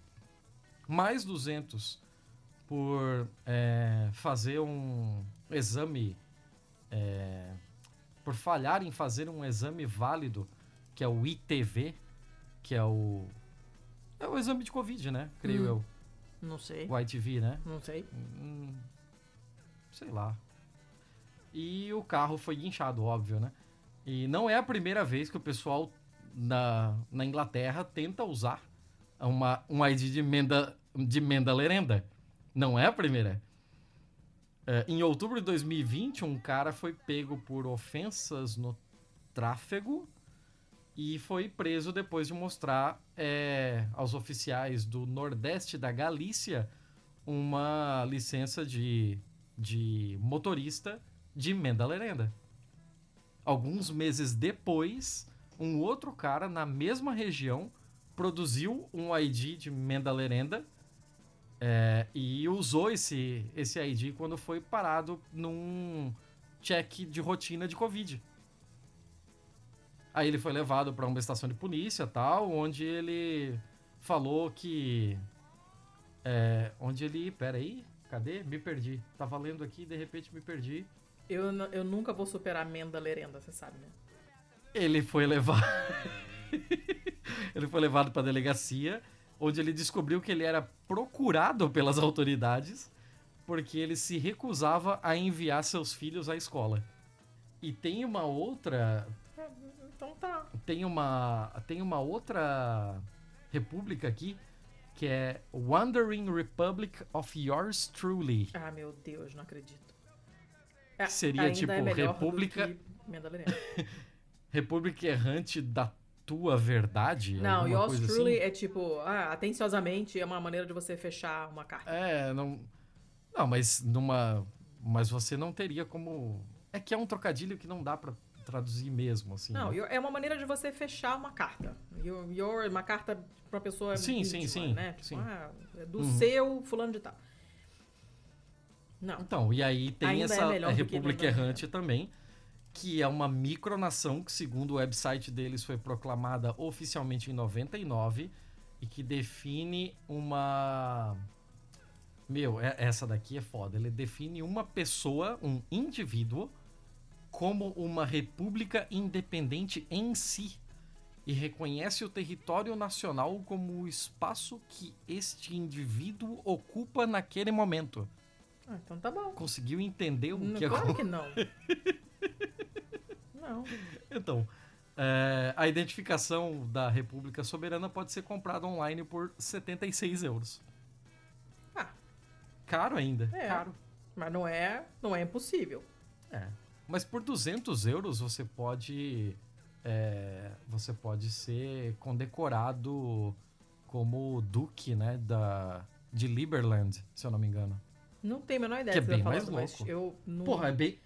mais 200 por é, fazer um exame, é, por falhar em fazer um exame válido, que é o ITV, que é o. É o exame de Covid, né? Creio hum, eu. Não sei. O ITV, né? Não sei. Hum, sei lá. E o carro foi guinchado, óbvio, né? E não é a primeira vez que o pessoal na, na Inglaterra tenta usar uma, um ID de emenda, de emenda lerenda. Não é a primeira. É, em outubro de 2020, um cara foi pego por ofensas no tráfego e foi preso depois de mostrar é, aos oficiais do Nordeste da Galícia uma licença de, de motorista de emenda lerenda. Alguns meses depois, um outro cara na mesma região produziu um ID de emenda lerenda é, e usou esse, esse ID quando foi parado num check de rotina de Covid. Aí ele foi levado para uma estação de polícia tal, onde ele falou que. É, onde ele. Pera aí, cadê? Me perdi. Tava tá lendo aqui de repente me perdi. Eu, eu nunca vou superar a Menda Lerenda, você sabe, né? Ele foi levado. ele foi levado para delegacia, onde ele descobriu que ele era procurado pelas autoridades porque ele se recusava a enviar seus filhos à escola. E tem uma outra então tá. Tem uma, tem uma outra república aqui que é Wandering Republic of Yours Truly. Ah, meu Deus, não acredito. É, seria tipo é República. República Errante da tua verdade? Não, Yours Truly assim? é tipo, ah, atenciosamente é uma maneira de você fechar uma carta. É, não. Não, mas numa. Mas você não teria como. É que é um trocadilho que não dá pra traduzir mesmo, assim. Não, né? é uma maneira de você fechar uma carta. Your, your uma carta para uma pessoa sim, íntima, sim, sim, né? Tipo, sim. Ah, é do uhum. seu fulano de tal. Não. Então, e aí tem Ainda essa é República Errante também, que é uma micronação que, segundo o website deles, foi proclamada oficialmente em 99 e que define uma. Meu, é, essa daqui é foda. Ele define uma pessoa, um indivíduo, como uma república independente em si e reconhece o território nacional como o espaço que este indivíduo ocupa naquele momento. Ah, então tá bom. Conseguiu entender o Não, que claro aconteceu? que não. não. Então, é, a identificação da República Soberana pode ser comprada online por 76 euros. Ah, Caro ainda. É. Caro. mas não é, não é impossível. É. Mas por 200 euros você pode. é, você pode ser condecorado como Duque, né? Da, de Liberland, se eu não me engano. Não tenho a menor ideia Que é você bem tá mais falando, mas louco. eu não. Porra, é bem.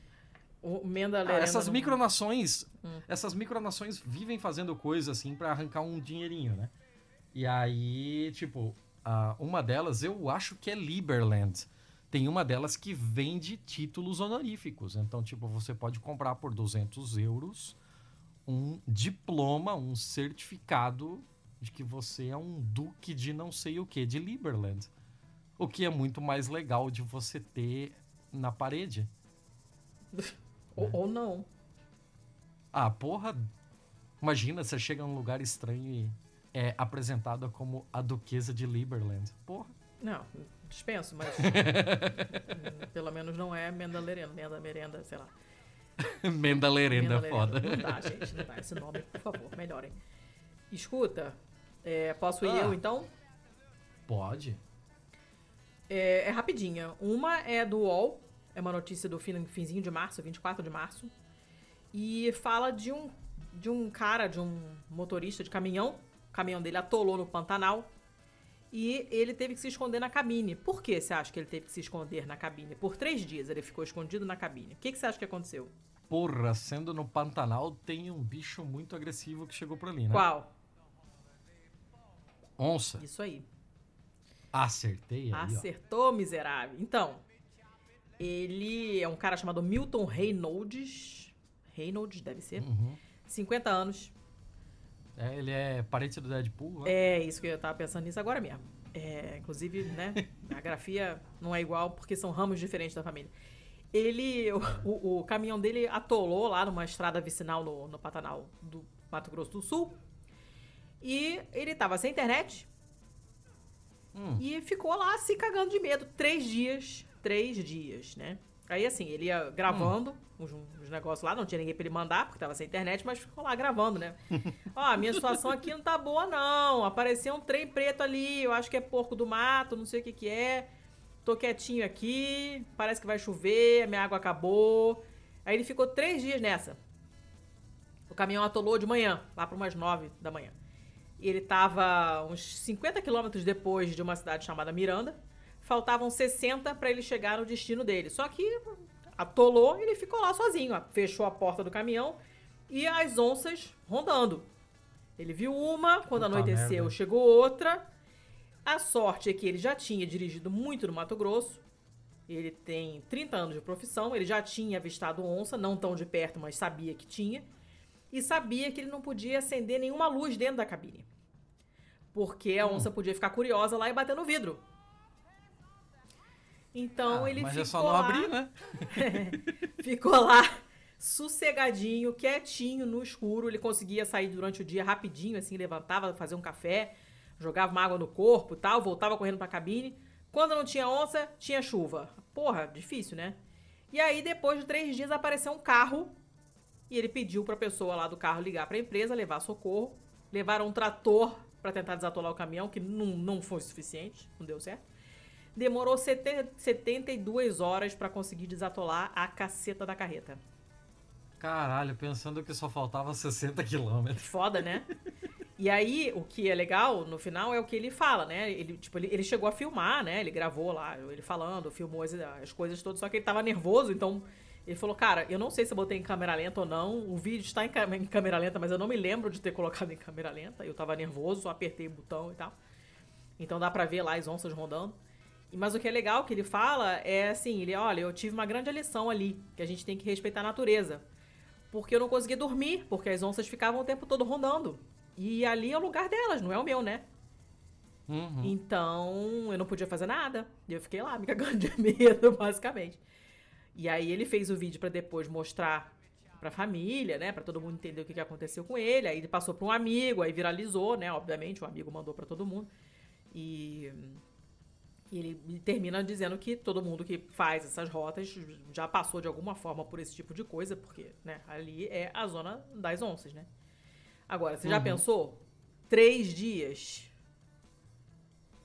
O Menda Ah, essas não- micronações, Hum. essas micronações vivem fazendo coisa assim pra arrancar um dinheirinho, né? E aí, tipo, uma delas eu acho que é Liberland. Tem uma delas que vende títulos honoríficos. Então, tipo, você pode comprar por 200 euros um diploma, um certificado de que você é um duque de não sei o que, de Liberland. O que é muito mais legal de você ter na parede. Ou, ou não. Ah, porra. Imagina, você chega num lugar estranho e é apresentada como a Duquesa de Liberland. Porra. Não, dispenso, mas. hum, pelo menos não é Menda Lerenda, Menda Merenda, sei lá. Menda Lerenda, Menda foda. Não dá, gente, não dá esse nome, por favor, melhorem. Escuta, é, posso ir Ah. eu então? Pode. É, é rapidinha. Uma é do UOL, é uma notícia do finzinho de março, 24 de março. E fala de um, de um cara, de um motorista de caminhão. O caminhão dele atolou no Pantanal. E ele teve que se esconder na cabine. Por que você acha que ele teve que se esconder na cabine? Por três dias ele ficou escondido na cabine. O que, que você acha que aconteceu? Porra, sendo no Pantanal, tem um bicho muito agressivo que chegou por ali, né? Qual? Onça. Isso aí. Acertei aí, Acertou, miserável. Então, ele é um cara chamado Milton Reynolds. Reynolds, deve ser. Uhum. 50 anos. É, ele é parente do Deadpool, né? É isso que eu tava pensando nisso agora mesmo. É, inclusive, né, a grafia não é igual porque são ramos diferentes da família. Ele, o, o- o caminhão dele atolou lá numa estrada vicinal no, no Pantanal do Mato Grosso do Sul. E ele tava sem internet Hum. e ficou lá se cagando de medo. Três dias. Três dias, né? Aí assim, ele ia gravando uns, uns negócios lá, não tinha ninguém pra ele mandar, porque tava sem internet, mas ficou lá gravando, né? Ó, a minha situação aqui não tá boa, não. Apareceu um trem preto ali, eu acho que é porco do mato, não sei o que que é. Tô quietinho aqui, parece que vai chover, a minha água acabou. Aí ele ficou três dias nessa. O caminhão atolou de manhã, lá para umas nove da manhã. E ele tava uns 50 quilômetros depois de uma cidade chamada Miranda. Faltavam 60 para ele chegar no destino dele. Só que atolou e ele ficou lá sozinho. ó. Fechou a porta do caminhão e as onças rondando. Ele viu uma, quando Puta anoiteceu, merda. chegou outra. A sorte é que ele já tinha dirigido muito no Mato Grosso. Ele tem 30 anos de profissão, ele já tinha avistado onça, não tão de perto, mas sabia que tinha. E sabia que ele não podia acender nenhuma luz dentro da cabine. Porque a onça podia ficar curiosa lá e bater no vidro. Então Ah, ele mas ficou é só não lá, abrir, né? ficou lá sossegadinho, quietinho no escuro. Ele conseguia sair durante o dia rapidinho, assim, levantava, fazer um café, jogava uma água no corpo, e tal, voltava correndo pra cabine. Quando não tinha onça, tinha chuva. Porra, difícil, né? E aí depois de três dias apareceu um carro e ele pediu pra pessoa lá do carro ligar pra empresa, levar socorro. Levaram um trator pra tentar desatolar o caminhão, que não, não foi suficiente, não deu certo. Demorou sete- 72 horas pra conseguir desatolar a caceta da carreta. Caralho, pensando que só faltava 60 quilômetros. Foda, né? E aí, o que é legal no final é o que ele fala, né? Ele, tipo, ele, ele chegou a filmar, né? Ele gravou lá, ele falando, filmou as, as coisas todas, só que ele tava nervoso, então ele falou, cara, eu não sei se eu botei em câmera lenta ou não, o vídeo está em, em câmera lenta, mas eu não me lembro de ter colocado em câmera lenta, eu tava nervoso, só apertei o botão e tal. Então dá pra ver lá as onças rondando. Mas o que é legal que ele fala é assim, ele, olha, eu tive uma grande lição ali, que a gente tem que respeitar a natureza. Porque eu não conseguia dormir, porque as onças ficavam o tempo todo rondando. E ali é o lugar delas, não é o meu, né? Uhum. Então, eu não podia fazer nada. E eu fiquei lá, me cagando de medo, basicamente. E aí ele fez o vídeo pra depois mostrar pra família, né? Pra todo mundo entender o que, que aconteceu com ele. Aí ele passou pra um amigo, aí viralizou, né? Obviamente, o amigo mandou pra todo mundo. E, e ele termina dizendo que todo mundo que faz essas rotas já passou de alguma forma por esse tipo de coisa, porque né, ali é a zona das onças, né? Agora, você já Uhum. pensou? Três dias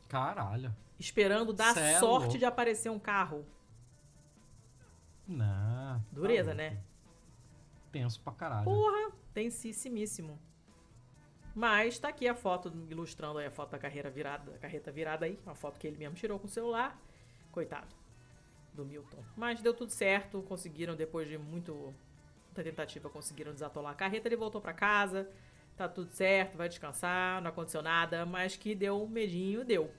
Caralho. esperando dar Cê é sorte de aparecer um carro. Não. tá Dureza, né? Tenso pra caralho. Porra, tensissimíssimo. Mas tá aqui a foto ilustrando aí a foto da carreira virada, da carreta virada aí, uma foto que ele mesmo tirou com o celular. Coitado do Milton. Mas deu tudo certo, conseguiram depois de muito muita tentativa, conseguiram desatolar a carreta, ele voltou pra casa. Tá tudo certo, vai descansar, não aconteceu nada, mas que deu um medinho, deu.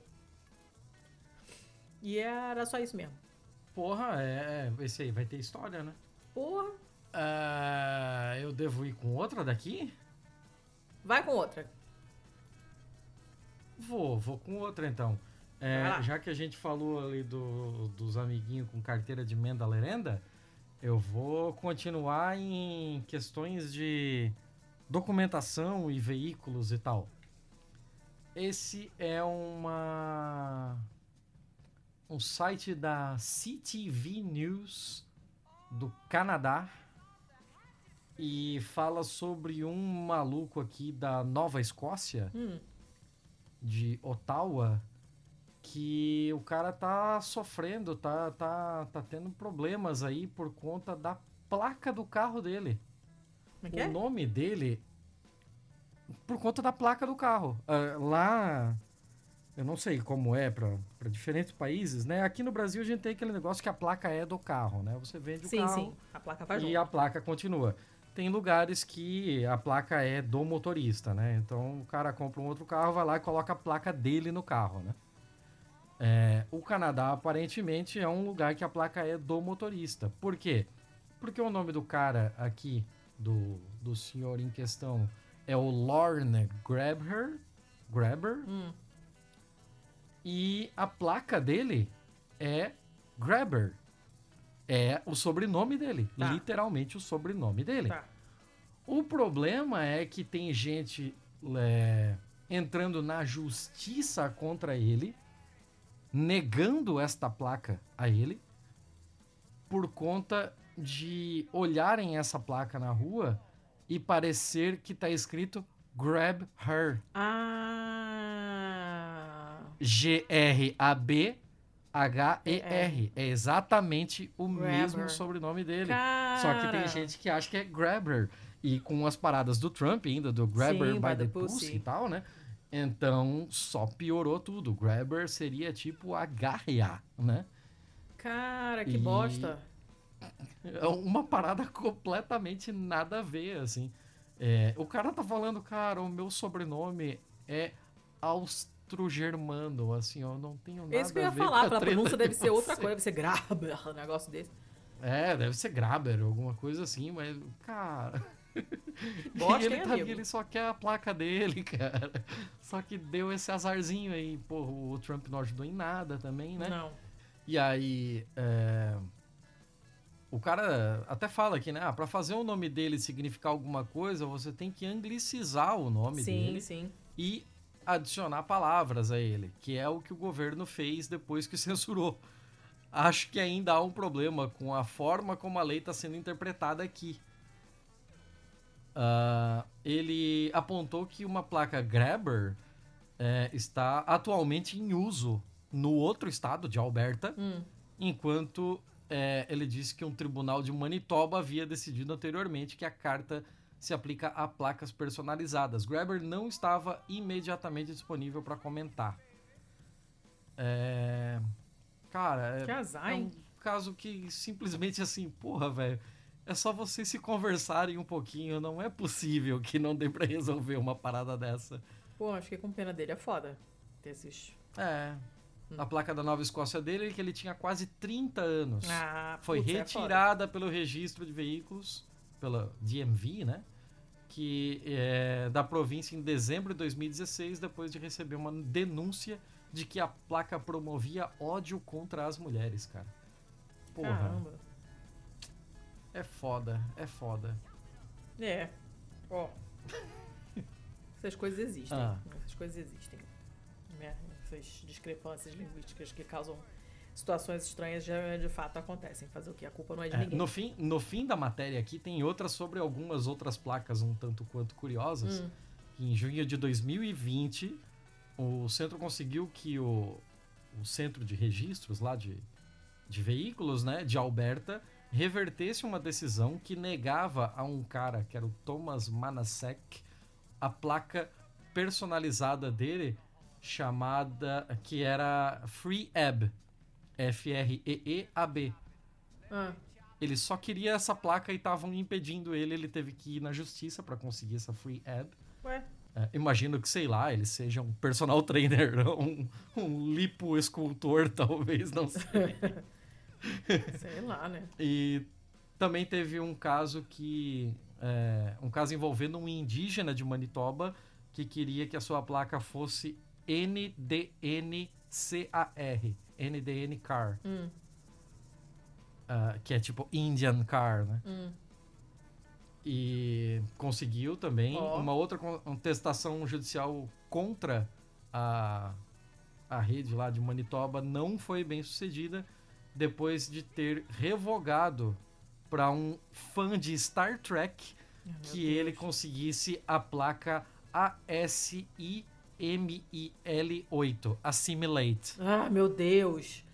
E era só isso mesmo. Porra, é. Esse aí vai ter história, né? Porra, Ah, eu devo ir com outra daqui? Vai com outra. Vou, vou com outra então. É, já que a gente falou ali do- dos amiguinhos com carteira de emenda lerenda, eu vou continuar em questões de documentação e veículos e tal. Esse é uma um site da CTV News do Canadá e fala sobre um maluco aqui da Nova Escócia Hum, de Ottawa que o cara tá sofrendo, tá, tá, tá tendo problemas aí por conta da placa do carro dele. como é que é? O nome dele por conta da placa do carro. Ah, lá, eu não sei como é para diferentes países, né? Aqui no Brasil a gente tem aquele negócio que a placa é do carro, né? Você vende o Sim, carro sim. A placa vai e junto. a placa continua. Tem lugares que a placa é do motorista, né? Então o cara compra um outro carro, vai lá e coloca a placa dele no carro, né? É, o Canadá aparentemente é um lugar que a placa é do motorista. Por quê? Porque o nome do cara aqui, do, do senhor em questão, é o Lorne Grabher, Grabber, Hum, e a placa dele é Grabber. É o sobrenome dele. Tá. Literalmente o sobrenome dele. tá. O problema é que tem gente é, entrando na justiça contra ele, negando esta placa a ele, por conta de olharem essa placa na rua e parecer que tá escrito Grab Her. Ah. G-R-A-B-H-E-R. É exatamente o Grabber. mesmo sobrenome dele. Cara. Só que tem gente que acha que é Grabber. E com as paradas do Trump ainda, do Grabber Sim, by, by the, the pussy. pussy. e tal, né? Então só piorou tudo. Grabber seria tipo a garra, né? Cara, que E- bosta. É uma parada completamente nada a ver, assim. É, o cara tá falando, cara, o meu sobrenome é austro-germano, assim, eu não tenho nada É isso que eu ia falar, a pronúncia de deve ser outra coisa, deve ser Graber, um negócio desse. É, deve ser Graber, alguma coisa assim, mas, cara. bosta, ele, tá, ele só quer a placa dele, cara. Só que deu esse azarzinho aí. Pô, o Trump não ajudou em nada também, né? Não. E aí. é, O cara até fala aqui, né? Ah, pra fazer o nome dele significar alguma coisa, você tem que anglicizar o nome sim, dele sim. e adicionar palavras a ele, que é o que o governo fez depois que censurou. Acho que ainda há um problema com a forma como a lei está sendo interpretada aqui. Ah, ele apontou que uma placa Grabber eh, está atualmente em uso no outro estado de Alberta, Hum. enquanto eh, ele disse que um tribunal de Manitoba havia decidido anteriormente que a carta se aplica a placas personalizadas. Grabber não estava imediatamente disponível para comentar. É, Cara, Que é, azar, é um caso que simplesmente assim, porra, velho. É só vocês se conversarem um pouquinho. Não é possível que não dê pra resolver uma parada dessa. Pô, acho que com pena dele é foda. Ter esses. É. Hum. A placa da Nova Escócia dele é que ele tinha quase 30 anos. Ah, Foi putz, é retirada pelo registro de veículos, pela DMV, né? Que é da província em dezembro de 2016, depois de receber uma denúncia de que a placa promovia ódio contra as mulheres, cara. Porra, Caramba. é foda, é foda. É. Ó. Essas coisas existem. Ah. Essas coisas existem. Né? Essas discrepâncias linguísticas que causam situações estranhas já de fato acontecem. Fazer o quê? A culpa não é de É, ninguém. no, fim, no fim da matéria aqui tem outra sobre algumas outras placas um tanto quanto curiosas. Hum. Em junho de 2020, o centro conseguiu que o, o centro de registros lá de, de veículos, né, de Alberta, revertesse uma decisão que negava a um cara, que era o Thomas Manasek, a placa personalizada dele, chamada, que era FreeAB, F-R-E-E-A-B. Ah, Ele só queria essa placa e estavam impedindo ele, ele teve que ir na justiça para conseguir essa FreeAB. ué. É, imagino que, sei lá, ele seja um personal trainer, um, um lipo-escultor, talvez, não sei. Sei lá, né? E também teve um caso que. é, um caso envolvendo um indígena de Manitoba que queria que a sua placa fosse NDNCAR. NDN Car. Hum, ah, que é tipo Indian Car, né? hum. E conseguiu também Ó. uma outra contestação judicial contra a, a rede lá de Manitoba não foi bem sucedida depois de ter revogado para um fã de Star Trek que Deus. ele conseguisse a placa ASIMIL8, Assimilate. Ah, meu Deus.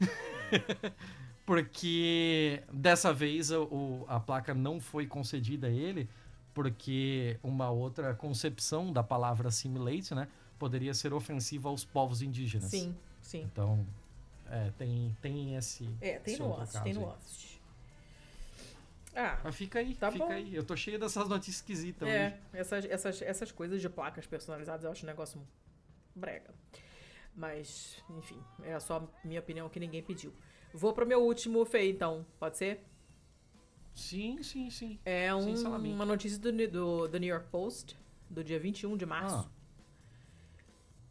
Porque dessa vez o, a placa não foi concedida a ele, porque uma outra concepção da palavra assimilate, né, poderia ser ofensiva aos povos indígenas. Sim, sim. Então, é, tem, tem esse. É, tem nuances, tem nuances. Ah, Mas fica aí, Tá fica bom. aí. Eu tô cheio dessas notícias esquisitas é, hoje. essas, essas, essas coisas de placas personalizadas eu acho um negócio brega. Mas, enfim, é só minha opinião que ninguém pediu. Vou pro meu último feio, então, pode ser? Sim, sim, sim. É um- salame. uma notícia do, do, do New York Post, do dia 21 de março. Ah,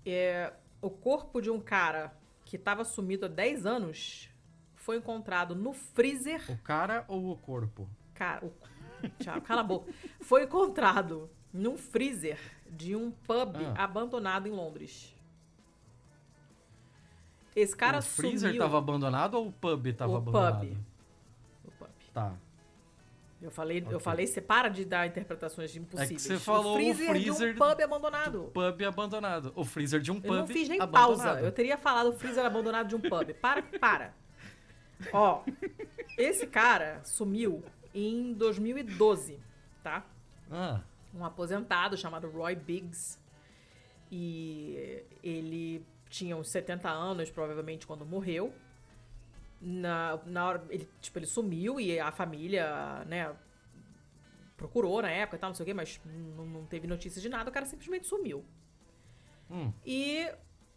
É, o corpo de um cara que estava sumido há 10 anos foi encontrado no freezer. o cara ou o corpo? Cara, o... Thiago, cala a boca. Foi encontrado num freezer de um pub Ah. abandonado em Londres. Esse cara o freezer sumiu. tava abandonado ou o pub tava O abandonado? pub. O pub. Tá. Eu falei, eu Ok. falei, você para de dar interpretações impossíveis. você falou o o freezer, de freezer um pub abandonado. Pub abandonado. O freezer de um Eu pub não fiz nem abandonado. pausa. Eu teria falado freezer abandonado de um pub. Para, para. Ó, esse cara sumiu em 2012, tá? Ah, Um aposentado chamado Roy Biggs. E ele tinha uns 70 anos, provavelmente, quando morreu. Na, na hora, ele, tipo, ele sumiu e a família, né, procurou na época e tal, não sei o quê, mas não, não teve notícia de nada, o cara simplesmente sumiu. hum, E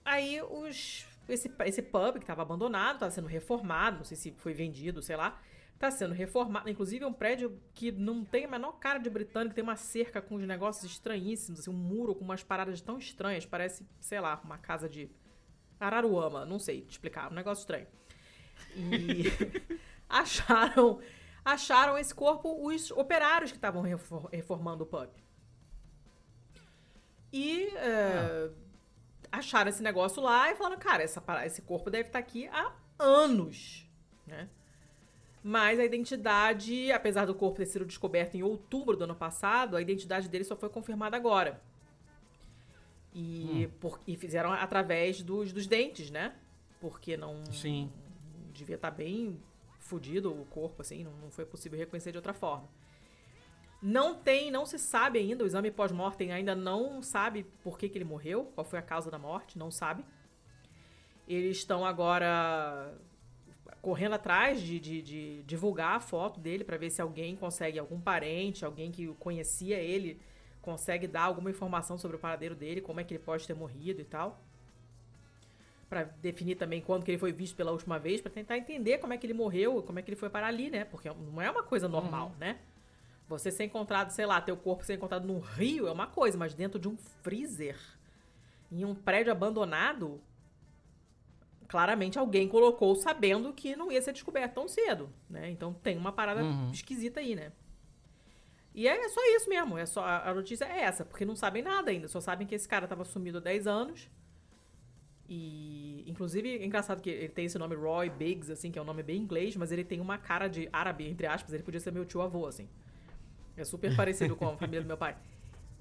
aí os esse, esse pub que estava abandonado, estava sendo reformado, não sei se foi vendido, sei lá, tá sendo reformado. Inclusive é um prédio que não tem a menor cara de britânico, tem uma cerca com uns negócios estranhíssimos, assim, um muro com umas paradas tão estranhas, parece, sei lá, uma casa de Araruama, não sei te explicar, um negócio estranho. E acharam acharam esse corpo os operários que estavam refor- reformando o pub. E é, acharam esse negócio lá e falaram, cara, essa, esse corpo deve estar aqui há anos, né? Mas a identidade, apesar do corpo ter sido descoberto em outubro do ano passado, a identidade dele só foi confirmada agora. E, por- e fizeram através dos, dos dentes, né? Porque não Sim. devia estar bem fudido o corpo, assim, não, não foi possível reconhecer de outra forma. Não tem, não se sabe ainda, o exame pós-mortem ainda não sabe por que, que ele morreu, qual foi a causa da morte, não sabe. Eles estão agora correndo atrás de, de- de divulgar a foto dele para ver se alguém consegue, algum parente, alguém que conhecia ele, consegue dar alguma informação sobre o paradeiro dele, como é que ele pode ter morrido e tal. Pra definir também quando que ele foi visto pela última vez, pra tentar entender como é que ele morreu, como é que ele foi parar ali, né? Porque não é uma coisa normal, né? Você ser encontrado, sei lá, teu corpo ser encontrado num rio é uma coisa, mas dentro de um freezer, em um prédio abandonado, claramente alguém colocou sabendo que não ia ser descoberto tão cedo, né? Então tem uma parada Uhum. esquisita aí, né? E é só isso mesmo. É só, a notícia é essa, porque não sabem nada ainda. Só sabem que esse cara tava sumido há 10 anos. E, inclusive, é engraçado que ele tem esse nome Roy Biggs, assim, que é um nome bem inglês, mas ele tem uma cara de árabe, entre aspas. Ele podia ser meu tio-avô, assim. É super parecido com a família do meu pai.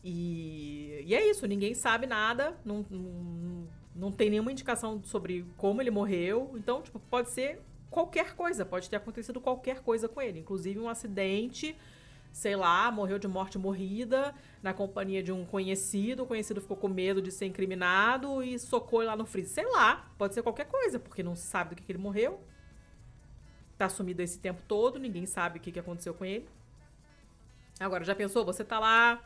E, e é isso, ninguém sabe nada, não, não, não tem nenhuma indicação sobre como ele morreu. Então, tipo, pode ser qualquer coisa, pode ter acontecido qualquer coisa com ele, inclusive um acidente, sei lá, morreu de morte morrida na companhia de um conhecido, o conhecido ficou com medo de ser incriminado e socou lá no freezer. Sei lá, pode ser qualquer coisa, porque não se sabe do que, que ele morreu. Tá sumido esse tempo todo, ninguém sabe o que, que aconteceu com ele. Agora, já pensou? Você tá lá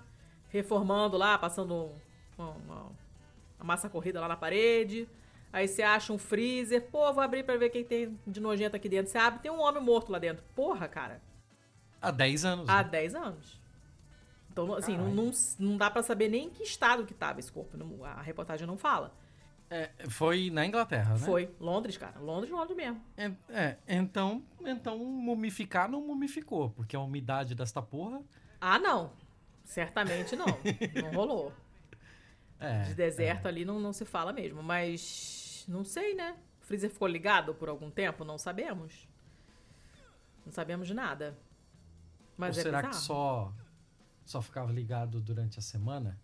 reformando lá, passando uma, uma, uma massa corrida lá na parede. Aí você acha um freezer. Pô, vou abrir pra ver quem tem de nojento aqui dentro. Você abre, tem um homem morto lá dentro. Porra, cara. Há 10 anos. Há né? 10 anos. Então, assim, não, não, não dá pra saber nem em que estado que tava esse corpo. Não- a reportagem não fala. É, foi na Inglaterra, né? Foi. Londres, cara. Londres, Londres mesmo. É, é, então, então mumificar não mumificou, porque a umidade desta porra. Ah, não. Certamente não. não rolou. É, De deserto ali não, não se fala mesmo. Mas não sei, né? O freezer ficou ligado por algum tempo? Não sabemos. Não sabemos de nada. Mas Ou é será bizarro. que só, só ficava ligado durante a semana?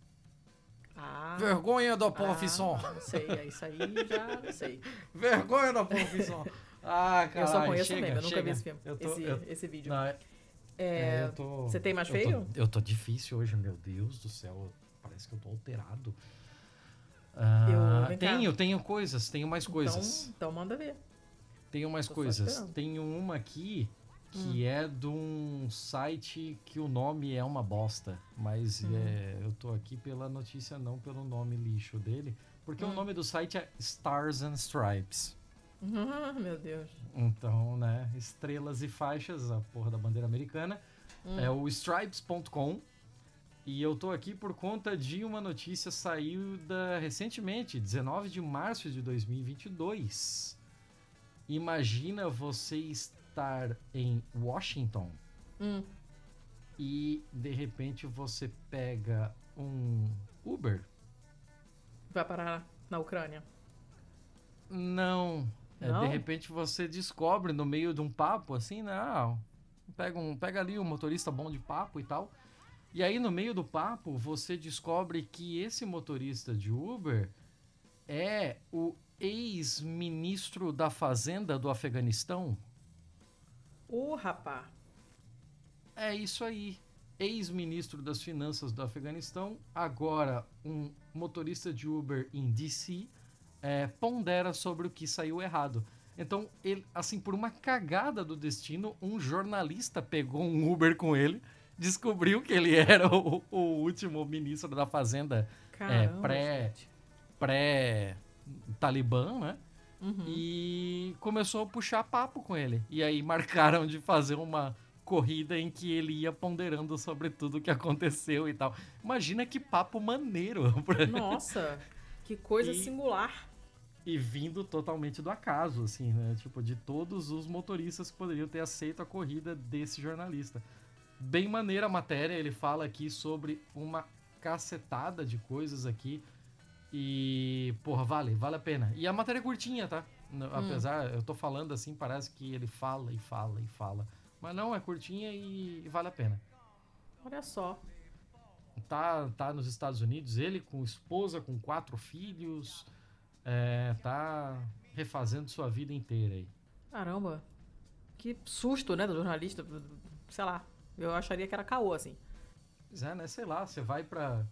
Ah, Vergonha da profissão! ah, não sei. É isso aí já não sei. Vergonha da profissão! Ah, eu só conheço chega, o meme, eu nunca chega. vi esse filme. Eu tô, esse, eu- esse vídeo. não, é- É, tô- Você tem mais eu tô- feio? Eu tô, difícil hoje, meu Deus do céu. Parece que eu tô alterado. Ah, Eu- vem cá. tenho, tenho coisas, tenho mais coisas. Então, então manda ver. Tenho mais Tô coisas. Hum. Tenho uma aqui que é de um site que o nome é uma bosta. Mas Hum. é, eu tô aqui pela notícia, não pelo nome lixo dele. Porque Hum. o nome do site é Stars and Stripes. Ah, meu Deus. Então, né, estrelas e faixas, a porra da bandeira americana. Hum. É o stripes.com. E eu tô aqui por conta de uma notícia saída recentemente, 19 de março de 2022. Imagina você estar em Washington Hum. e de repente você pega um Uber. Vai parar na Ucrânia. Não. É, de repente você descobre no meio de um papo assim, né? Ah, pega, um, pega ali um motorista bom de papo e tal. E aí no meio do papo você descobre que esse motorista de Uber é o ex-ministro da Fazenda do Afeganistão. Ô, rapá. É isso aí. Ex-ministro das Finanças do Afeganistão, agora um motorista de Uber em DC, é, pondera sobre o que saiu errado. Então, ele, assim, por uma cagada do destino, um jornalista pegou um Uber com ele, descobriu que ele era o, o último ministro da Fazenda Caramba. pré- gente. pré-Talibã, né? Uhum. e começou a puxar papo com ele. E aí marcaram de fazer uma corrida em que ele ia ponderando sobre tudo o que aconteceu e tal. Imagina que papo maneiro. pra- Nossa, que coisa E- singular. E vindo totalmente do acaso, assim, né? Tipo, de todos os motoristas que poderiam ter aceito a corrida desse jornalista. Bem maneira a matéria, ele fala aqui sobre uma cacetada de coisas aqui. E, porra, vale, vale a pena. E a matéria é curtinha, tá? N- Apesar, eu tô falando assim, parece que ele fala e fala e fala. Mas não, é curtinha e, e vale a pena. Olha só. Tá, tá nos Estados Unidos, ele com esposa, com quatro filhos, é, tá refazendo sua vida inteira aí. Caramba. Que susto, né, do jornalista. Sei lá. Eu acharia que era caô, assim. Pois é, né? Sei lá, você vai pra.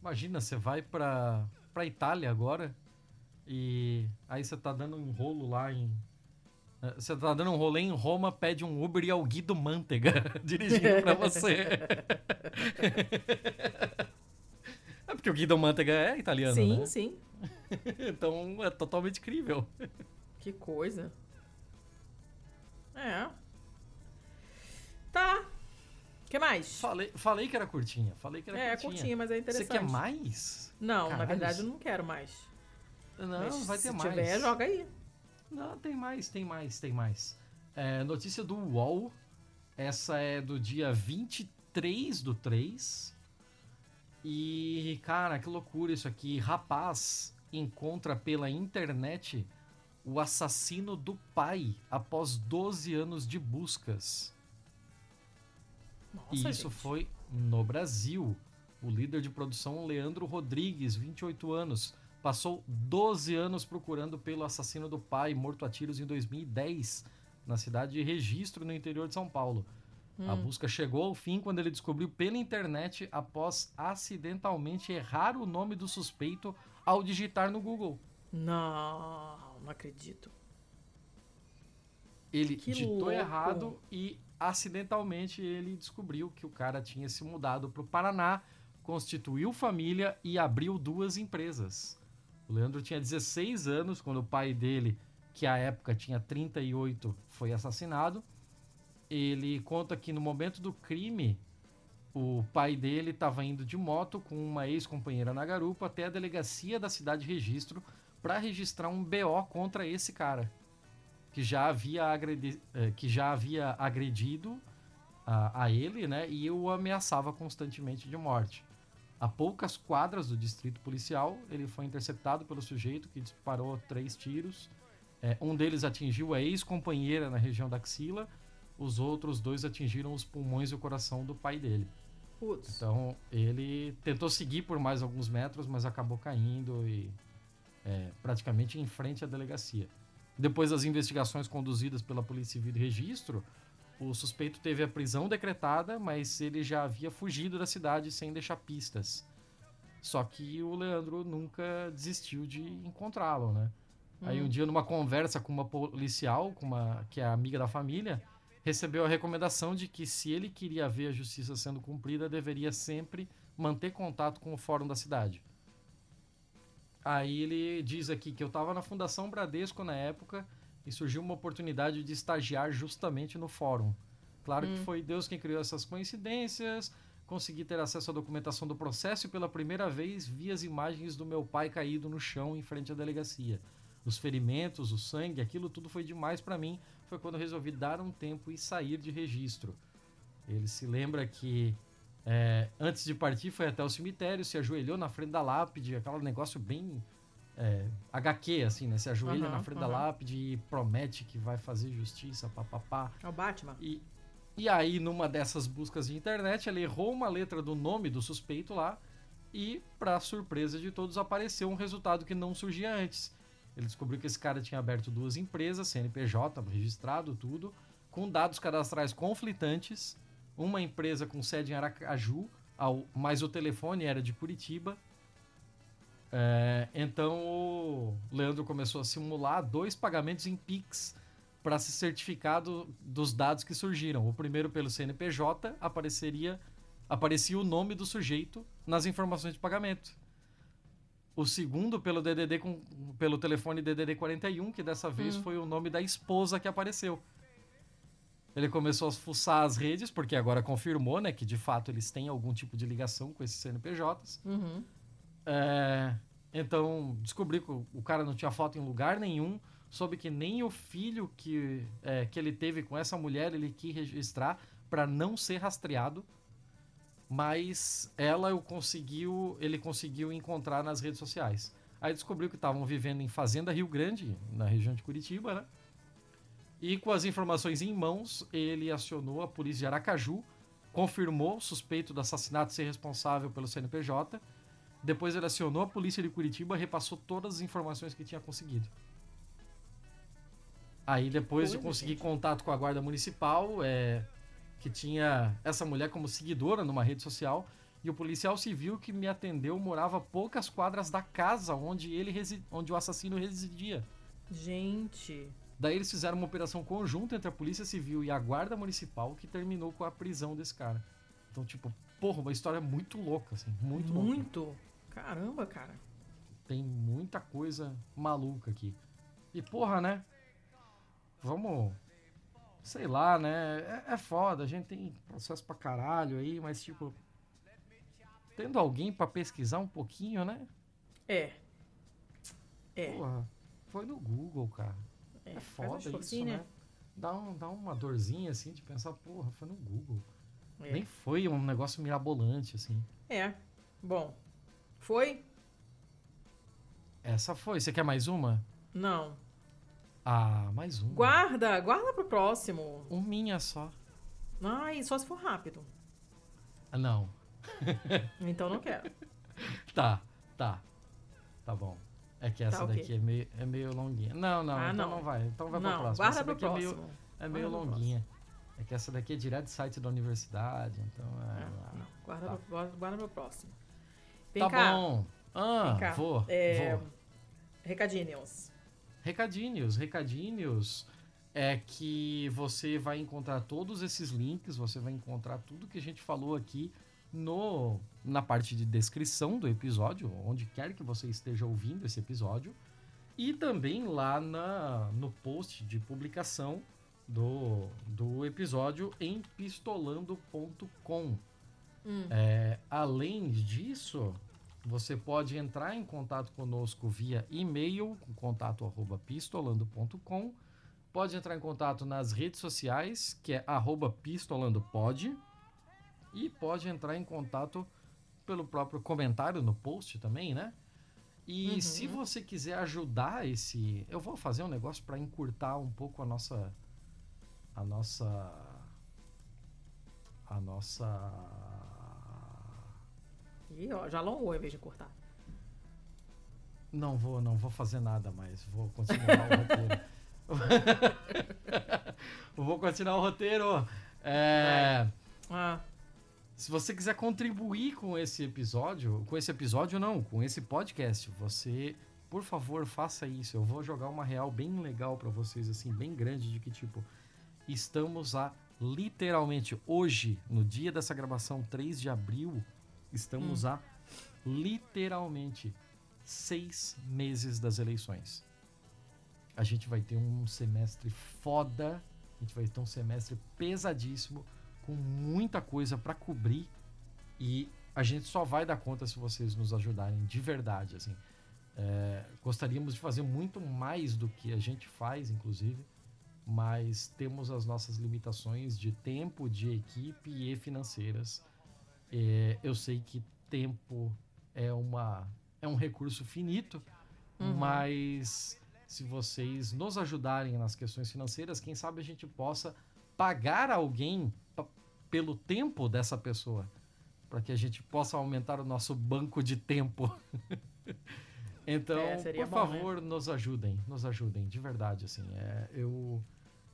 Imagina, você vai pra, pra Itália agora e aí você tá dando um rolo lá em. eh, Você tá dando um rolê em Roma, pede um Uber e é o Guido Mantega dirigindo pra você. é porque o Guido Mantega é italiano, sim, né? sim. Então é totalmente crível. Que coisa. É. Tá. Que mais? Falei, falei que era curtinha, falei que era É, é curtinha. curtinha, mas é Você interessante. quer mais? Não, na Caralho, verdade isso- eu não quero mais. Não, Mas vai ter se mais. tiver, joga aí. Não, tem mais, tem mais, tem mais. É, notícia do UOL. Essa é do dia 23 do 3. E, cara, que loucura isso aqui. Rapaz encontra pela internet o assassino do pai após 12 anos de buscas. Nossa, e isso gente. foi no Brasil. O líder de produção, Leandro Rodrigues, 28 anos, passou 12 anos procurando pelo assassino do pai, morto a tiros em 2010, na cidade de Registro, no interior de São Paulo. Hum. A busca chegou ao fim quando ele descobriu pela internet após acidentalmente errar o nome do suspeito ao digitar no Google. Não, não acredito. Ele que digitou louco. errado e acidentalmente ele descobriu que o cara tinha se mudado para o Paraná, constituiu família e abriu duas empresas. O Leandro tinha 16 anos quando o pai dele, que à época tinha 38, foi assassinado. Ele conta que no momento do crime, o pai dele estava indo de moto com uma ex-companheira na garupa até a delegacia da cidade de registro para registrar um BO contra esse cara que já havia, agredi eh, que já havia agredido a, a ele, né? E o ameaçava constantemente de morte. A poucas quadras do distrito policial, ele foi interceptado pelo sujeito que disparou três tiros. É, um deles atingiu a ex-companheira na região da axila, os outros dois atingiram os pulmões e o coração do pai dele. Putz. Então ele tentou seguir por mais alguns metros, mas acabou caindo e é, praticamente em frente à delegacia. Depois das investigações conduzidas pela Polícia Civil de Registro, o suspeito teve a prisão decretada, mas ele já havia fugido da cidade sem deixar pistas. Só que o Leandro nunca desistiu de encontrá-lo, né? Hum. Aí um dia numa conversa com uma policial, com uma que é amiga da família, recebeu a recomendação de que se ele queria ver a justiça sendo cumprida, deveria sempre manter contato com o fórum da cidade. Aí ele diz aqui que eu estava na Fundação Bradesco na época e surgiu uma oportunidade de estagiar justamente no fórum. Claro hum. que foi Deus quem criou essas coincidências. Consegui ter acesso à documentação do processo e pela primeira vez vi as imagens do meu pai caído no chão em frente à delegacia. Os ferimentos, o sangue, aquilo tudo foi demais para mim. Foi quando resolvi dar um tempo e sair de registro. Ele se lembra que é, antes de partir foi até o cemitério, se ajoelhou na frente da lápide, aquele negócio bem é, HQ, assim, né? Se ajoelha uhum, na frente uhum. da lápide e promete que vai fazer justiça, papapá. É o Batman. E, e aí, numa dessas buscas de internet, ele errou uma letra do nome do suspeito lá e, para surpresa de todos, apareceu um resultado que não surgia antes. Ele descobriu que esse cara tinha aberto duas empresas, CNPJ, registrado tudo, com dados cadastrais conflitantes, uma empresa com sede em Aracaju, ao, mas o telefone era de Curitiba, é, então o Leandro começou a simular dois pagamentos em Pix para se certificar do, dos dados que surgiram. O primeiro pelo CNPJ apareceria aparecia o nome do sujeito nas informações de pagamento. O segundo pelo DDD com, pelo telefone DDD 41, que dessa vez hum. foi o nome da esposa que apareceu. Ele começou a fuçar as redes, porque agora confirmou, né, que de fato eles têm algum tipo de ligação com esses CNPJs. Uhum. É, então, descobri que o cara não tinha foto em lugar nenhum. Soube que nem o filho que, é, que ele teve com essa mulher ele quis registrar para não ser rastreado. Mas ela conseguiu, ele conseguiu encontrar nas redes sociais. Aí descobriu que estavam vivendo em Fazenda Rio Grande, na região de Curitiba, né? E com as informações em mãos, ele acionou a polícia de Aracaju, confirmou o suspeito do assassinato ser responsável pelo CNPJ depois ele acionou a polícia de Curitiba repassou todas as informações que tinha conseguido. Aí depois Coisa, de conseguir gente. contato com a guarda municipal, é, que tinha essa mulher como seguidora numa rede social, e o policial civil que me atendeu morava poucas quadras da casa onde ele onde o assassino residia. Gente. Daí eles fizeram uma operação conjunta entre a polícia civil e a guarda municipal que terminou com a prisão desse cara. Então, tipo, porra, uma história muito louca, assim, muito, muito. louca. Caramba, cara. Tem muita coisa maluca aqui. E porra, né? Vamos. Sei lá, né? É, é foda, a gente tem processo pra caralho aí, mas tipo. Tendo alguém para pesquisar um pouquinho, né? É. É. Porra, foi no Google, cara. É, é foda isso, né? né? dá, um, dá uma dorzinha assim de pensar, porra, foi no Google. É. Nem foi um negócio mirabolante, assim. É. Bom. Foi? Essa foi. Você quer mais uma? Não. Ah, mais uma. Guarda, guarda pro próximo. Um minha só. Ai, só se for rápido. Ah, não. Então não quero. Tá, tá. Tá bom. É que essa Tá, ok. daqui é meio, é meio longuinha. Não, não, Ah, então não. não vai. Então vai pra não, próxima. guarda essa é meio, próximo. é meio Guarda pro longuinha. É que essa daqui é direto do site da universidade, então é. Ah, não, guarda, Tá. pro, guarda, guarda pro próximo. Vem Tá cá. bom. Ah, Vem cá. vou, É, vou. Recadinhos. Recadinhos, recadinhos é que você vai encontrar todos esses links, você vai encontrar tudo que a gente falou aqui no na parte de descrição do episódio, onde quer que você esteja ouvindo esse episódio, e também lá na, no post de publicação do, do episódio em pistolando.com. Hum. É, além disso, você pode entrar em contato conosco via e-mail, com contato arroba pistolando.com. Pode entrar em contato nas redes sociais, que é arroba pistolandopod. E pode entrar em contato pelo próprio comentário no post também, né? E Uhum. se você quiser ajudar esse. Eu vou fazer um negócio para encurtar um pouco a nossa. A nossa. A nossa. Ih, ó, já alongou em vez de cortar. Não vou, não vou fazer nada mais. Vou continuar o roteiro. vou continuar o roteiro. É, Ah, se você quiser contribuir com esse episódio, com esse episódio não, com esse podcast, você, por favor, faça isso. Eu vou jogar uma real bem legal pra vocês, assim, bem grande, de que tipo, estamos a literalmente hoje, no dia dessa gravação, 3 de abril, estamos a literalmente seis meses das eleições. A gente vai ter um semestre foda, a gente vai ter um semestre pesadíssimo, com muita coisa pra cobrir e a gente só vai dar conta se vocês nos ajudarem de verdade, assim. É, gostaríamos de fazer muito mais do que a gente faz, inclusive, mas temos as nossas limitações de tempo, de equipe e financeiras. É, eu sei que tempo é uma é um recurso finito, Uhum. mas se vocês nos ajudarem nas questões financeiras, quem sabe a gente possa pagar alguém pelo tempo dessa pessoa, para que a gente possa aumentar o nosso banco de tempo. então, É, por bom, né? favor, nos ajudem, nos ajudem, de verdade, assim. É, eu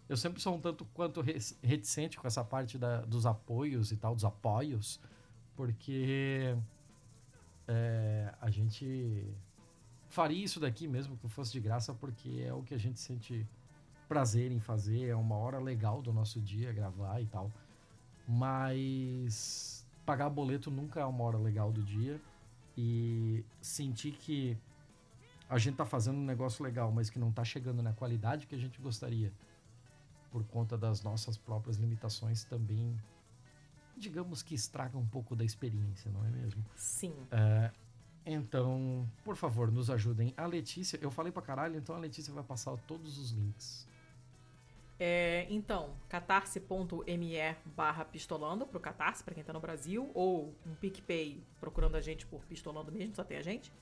eu sempre sou um tanto quanto reticente com essa parte da- dos apoios e tal, dos apoios, porque é, a gente faria isso daqui mesmo que fosse de graça, porque é o que a gente sente prazer em fazer, é uma hora legal do nosso dia gravar e tal. Mas pagar boleto nunca é uma hora legal do dia e sentir que a gente tá fazendo um negócio legal, mas que não tá chegando na qualidade que a gente gostaria por conta das nossas próprias limitações também digamos que estraga um pouco da experiência, não é mesmo? sim. É, então, por favor, nos ajudem. A Letícia, eu falei pra caralho, então a Letícia vai passar todos os links. É, então, catarse.me barra pistolando pro Catarse, pra quem tá no Brasil, ou um PicPay procurando a gente por pistolando mesmo, só tem a gente.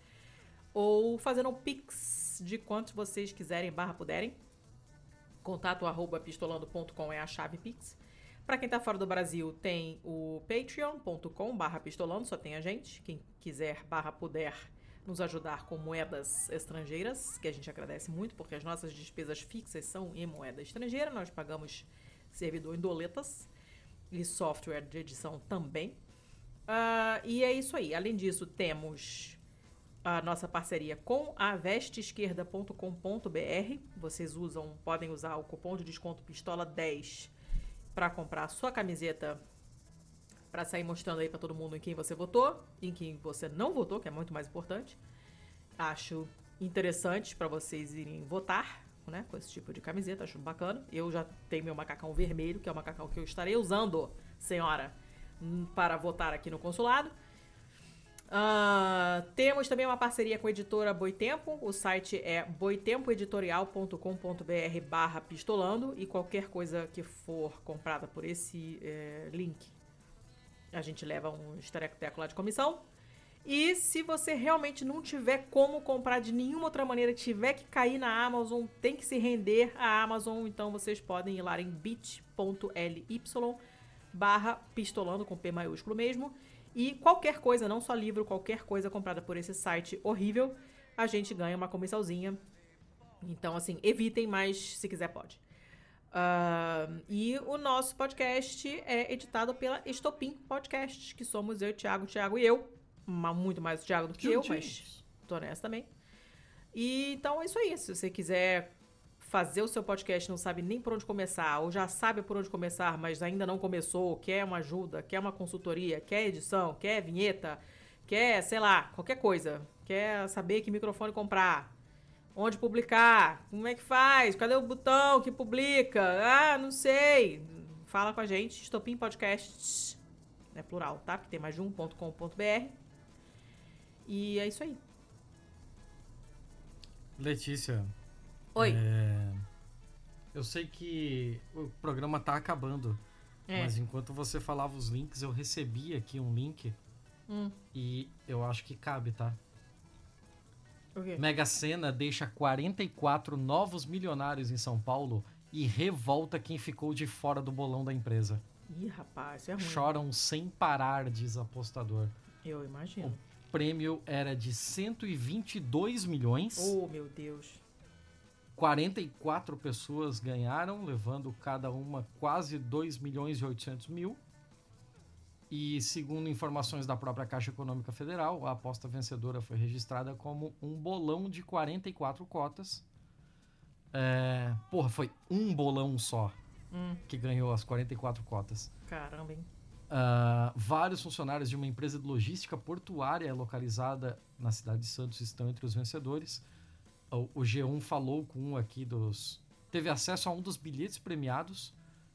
Ou fazendo um pix de quantos vocês quiserem barra puderem. Contato arroba pistolando.com é a chave pix. Pra quem tá fora do Brasil, tem o patreon.com barra pistolando, só tem a gente. Quem quiser barra puder nos ajudar com moedas estrangeiras, que a gente agradece muito, porque as nossas despesas fixas são em moeda estrangeira. Nós pagamos servidor em doletas e software de edição também. Ah, e é isso aí. Além disso, temos a nossa parceria com a vesteesquerda.com.br. Vocês usam, podem usar o cupom de desconto pistola 10 para comprar a sua camiseta para sair mostrando aí para todo mundo em quem você votou, em quem você não votou, que é muito mais importante. Acho interessante para vocês irem votar, né, com esse tipo de camiseta, acho bacana. Eu já tenho meu macacão vermelho, que é o macacão que eu estarei usando, senhora, hum, para votar aqui no consulado. Uh, temos também uma parceria com a editora Boitempo. O site é boitempoeditorial.com.br barra pistolando e qualquer coisa que for comprada por esse é, link, a gente leva um estareco-teco lá de comissão. E se você realmente não tiver como comprar de nenhuma outra maneira, tiver que cair na Amazon, tem que se render à Amazon, então vocês podem ir lá em bit.ly barra pistolando com P maiúsculo mesmo e qualquer coisa, não só livro, qualquer coisa comprada por esse site horrível, a gente ganha uma comissãozinha. Então, assim, evitem, mas se quiser pode. Uh, e o nosso podcast é editado pela Estopim Podcast, que somos eu, Thiago, Thiago e eu. Muito mais o Thiago do que eu, mas tô nessa também. E então é isso aí. Se você quiser fazer o seu podcast não sabe nem por onde começar, ou já sabe por onde começar, mas ainda não começou, quer uma ajuda, quer uma consultoria, quer edição, quer vinheta, quer, sei lá, qualquer coisa, quer saber que microfone comprar, onde publicar, como é que faz, cadê o botão que publica, ah, não sei, fala com a gente, Estopim Podcasts, é plural, tá? Porque tem mais de um.com.br. E é isso aí. Letícia, Oi. É, eu sei que o programa tá acabando. É. Mas enquanto você falava os links, eu recebi aqui um link. Hum. E eu acho que cabe, tá? O quê? Mega Sena deixa 44 novos milionários em São Paulo e revolta quem ficou de fora do bolão da empresa. Ih, rapaz, é ruim. Choram sem parar, diz apostador. Eu imagino. O prêmio era de 122 milhões. Oh, meu Deus. 44 pessoas ganharam, levando cada uma quase 2 milhões e 800 mil. E segundo informações da própria Caixa Econômica Federal, a aposta vencedora foi registrada como um bolão de 44 cotas. É, porra, foi um bolão só hum. que ganhou as 44 cotas. Caramba, hein? Uh, vários funcionários de uma empresa de logística portuária localizada na cidade de Santos estão entre os vencedores o, G1 falou com um aqui dos. Teve acesso a um dos bilhetes premiados,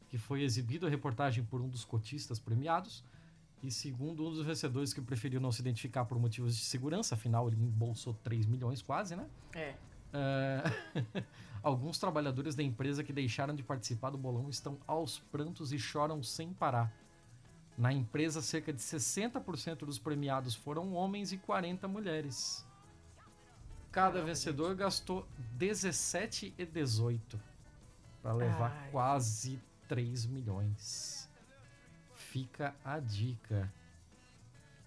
que foi exibido a reportagem por um dos cotistas premiados. E segundo um dos vencedores que preferiu não se identificar por motivos de segurança, afinal ele embolsou 3 milhões quase, né? É. Uh, alguns trabalhadores da empresa que deixaram de participar do bolão estão aos prantos e choram sem parar. Na empresa, cerca de 60% dos premiados foram homens e 40 mulheres. Cada vencedor gente. gastou 17 e 18 para levar Ai. quase 3 milhões. Fica a dica.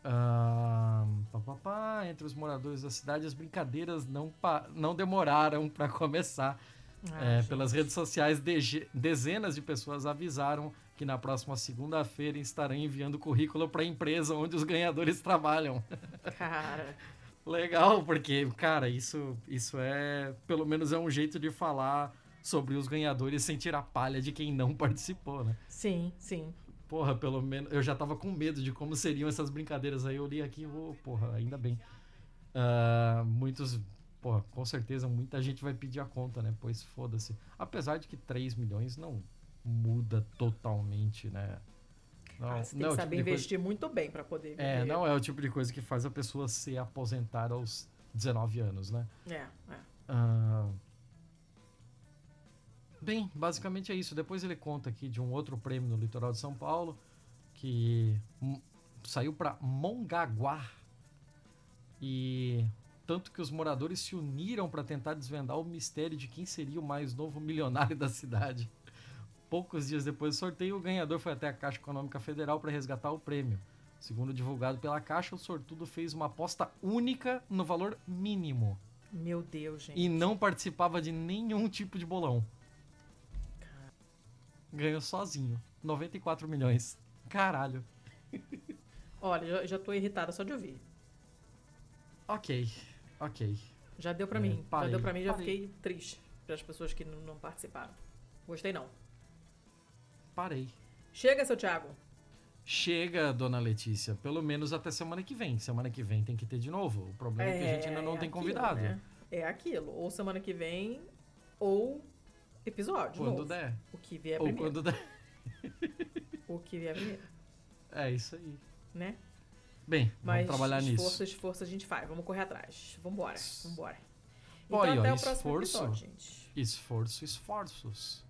pá, pá, pá, entre os moradores da cidade, as brincadeiras não, não demoraram para começar. é, pelas redes sociais, de dezenas de pessoas avisaram que na próxima segunda-feira estarão enviando currículo para a empresa onde os ganhadores trabalham. Cara. Legal, porque, cara, isso, isso é. Pelo menos é um jeito de falar sobre os ganhadores sem tirar palha de quem não participou, né? Sim, sim. Porra, pelo menos. Eu já tava com medo de como seriam essas brincadeiras aí. Eu li aqui, oh, porra, ainda bem. Uh, muitos. Porra, com certeza muita gente vai pedir a conta, né? Pois foda-se. Apesar de que 3 milhões não muda totalmente, né? Não, ah, você tem que saber tipo investir coisa... muito bem para poder é, viver. É, não é o tipo de coisa que faz a pessoa se aposentar aos 19 anos, né? É, é. Ah, bem, basicamente é isso. Depois ele conta aqui de um outro prêmio no litoral de São Paulo que saiu para Mongaguá e tanto que os moradores se uniram para tentar desvendar o mistério de quem seria o mais novo milionário da cidade. Poucos dias depois do sorteio, o ganhador foi até a Caixa Econômica Federal para resgatar o prêmio. Segundo divulgado pela Caixa, o sortudo fez uma aposta única no valor mínimo. Meu Deus, gente. E não participava de nenhum tipo de bolão. Ganhou sozinho. 94 milhões. Caralho. Olha, eu já tô irritada só de ouvir. Ok, ok. Já deu pra é, mim. Parei, já deu pra mim, já parei. fiquei triste. Para as pessoas que não participaram. Gostei não parei. Chega, seu Thiago. Chega, dona Letícia. Pelo menos até semana que vem. Semana que vem tem que ter de novo. O problema é, é que a gente ainda não é tem aquilo, convidado. Né? É aquilo. Ou semana que vem, ou episódio. Quando novo. der. O que vier ou primeiro. quando der. o que vier primeiro. É isso aí. Né? Bem, Mas vamos trabalhar esforço, nisso. esforço a gente faz. Vamos correr atrás. Vambora, vambora. Pô, Então ó, até o próximo esforço. episódio, gente. Esforço, esforços.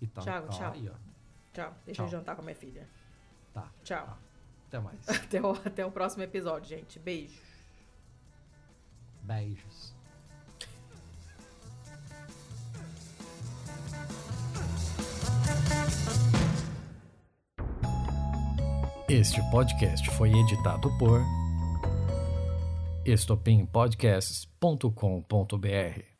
E tá, Thiago, ó, tchau. Aí, ó. Tchau. Deixa Tchau. eu jantar com a minha filha. Tá. Tchau. Tá. Até mais. Até o, até o próximo episódio, gente. Beijo. Beijos. Este podcast foi editado por estopimpodcasts.com.br.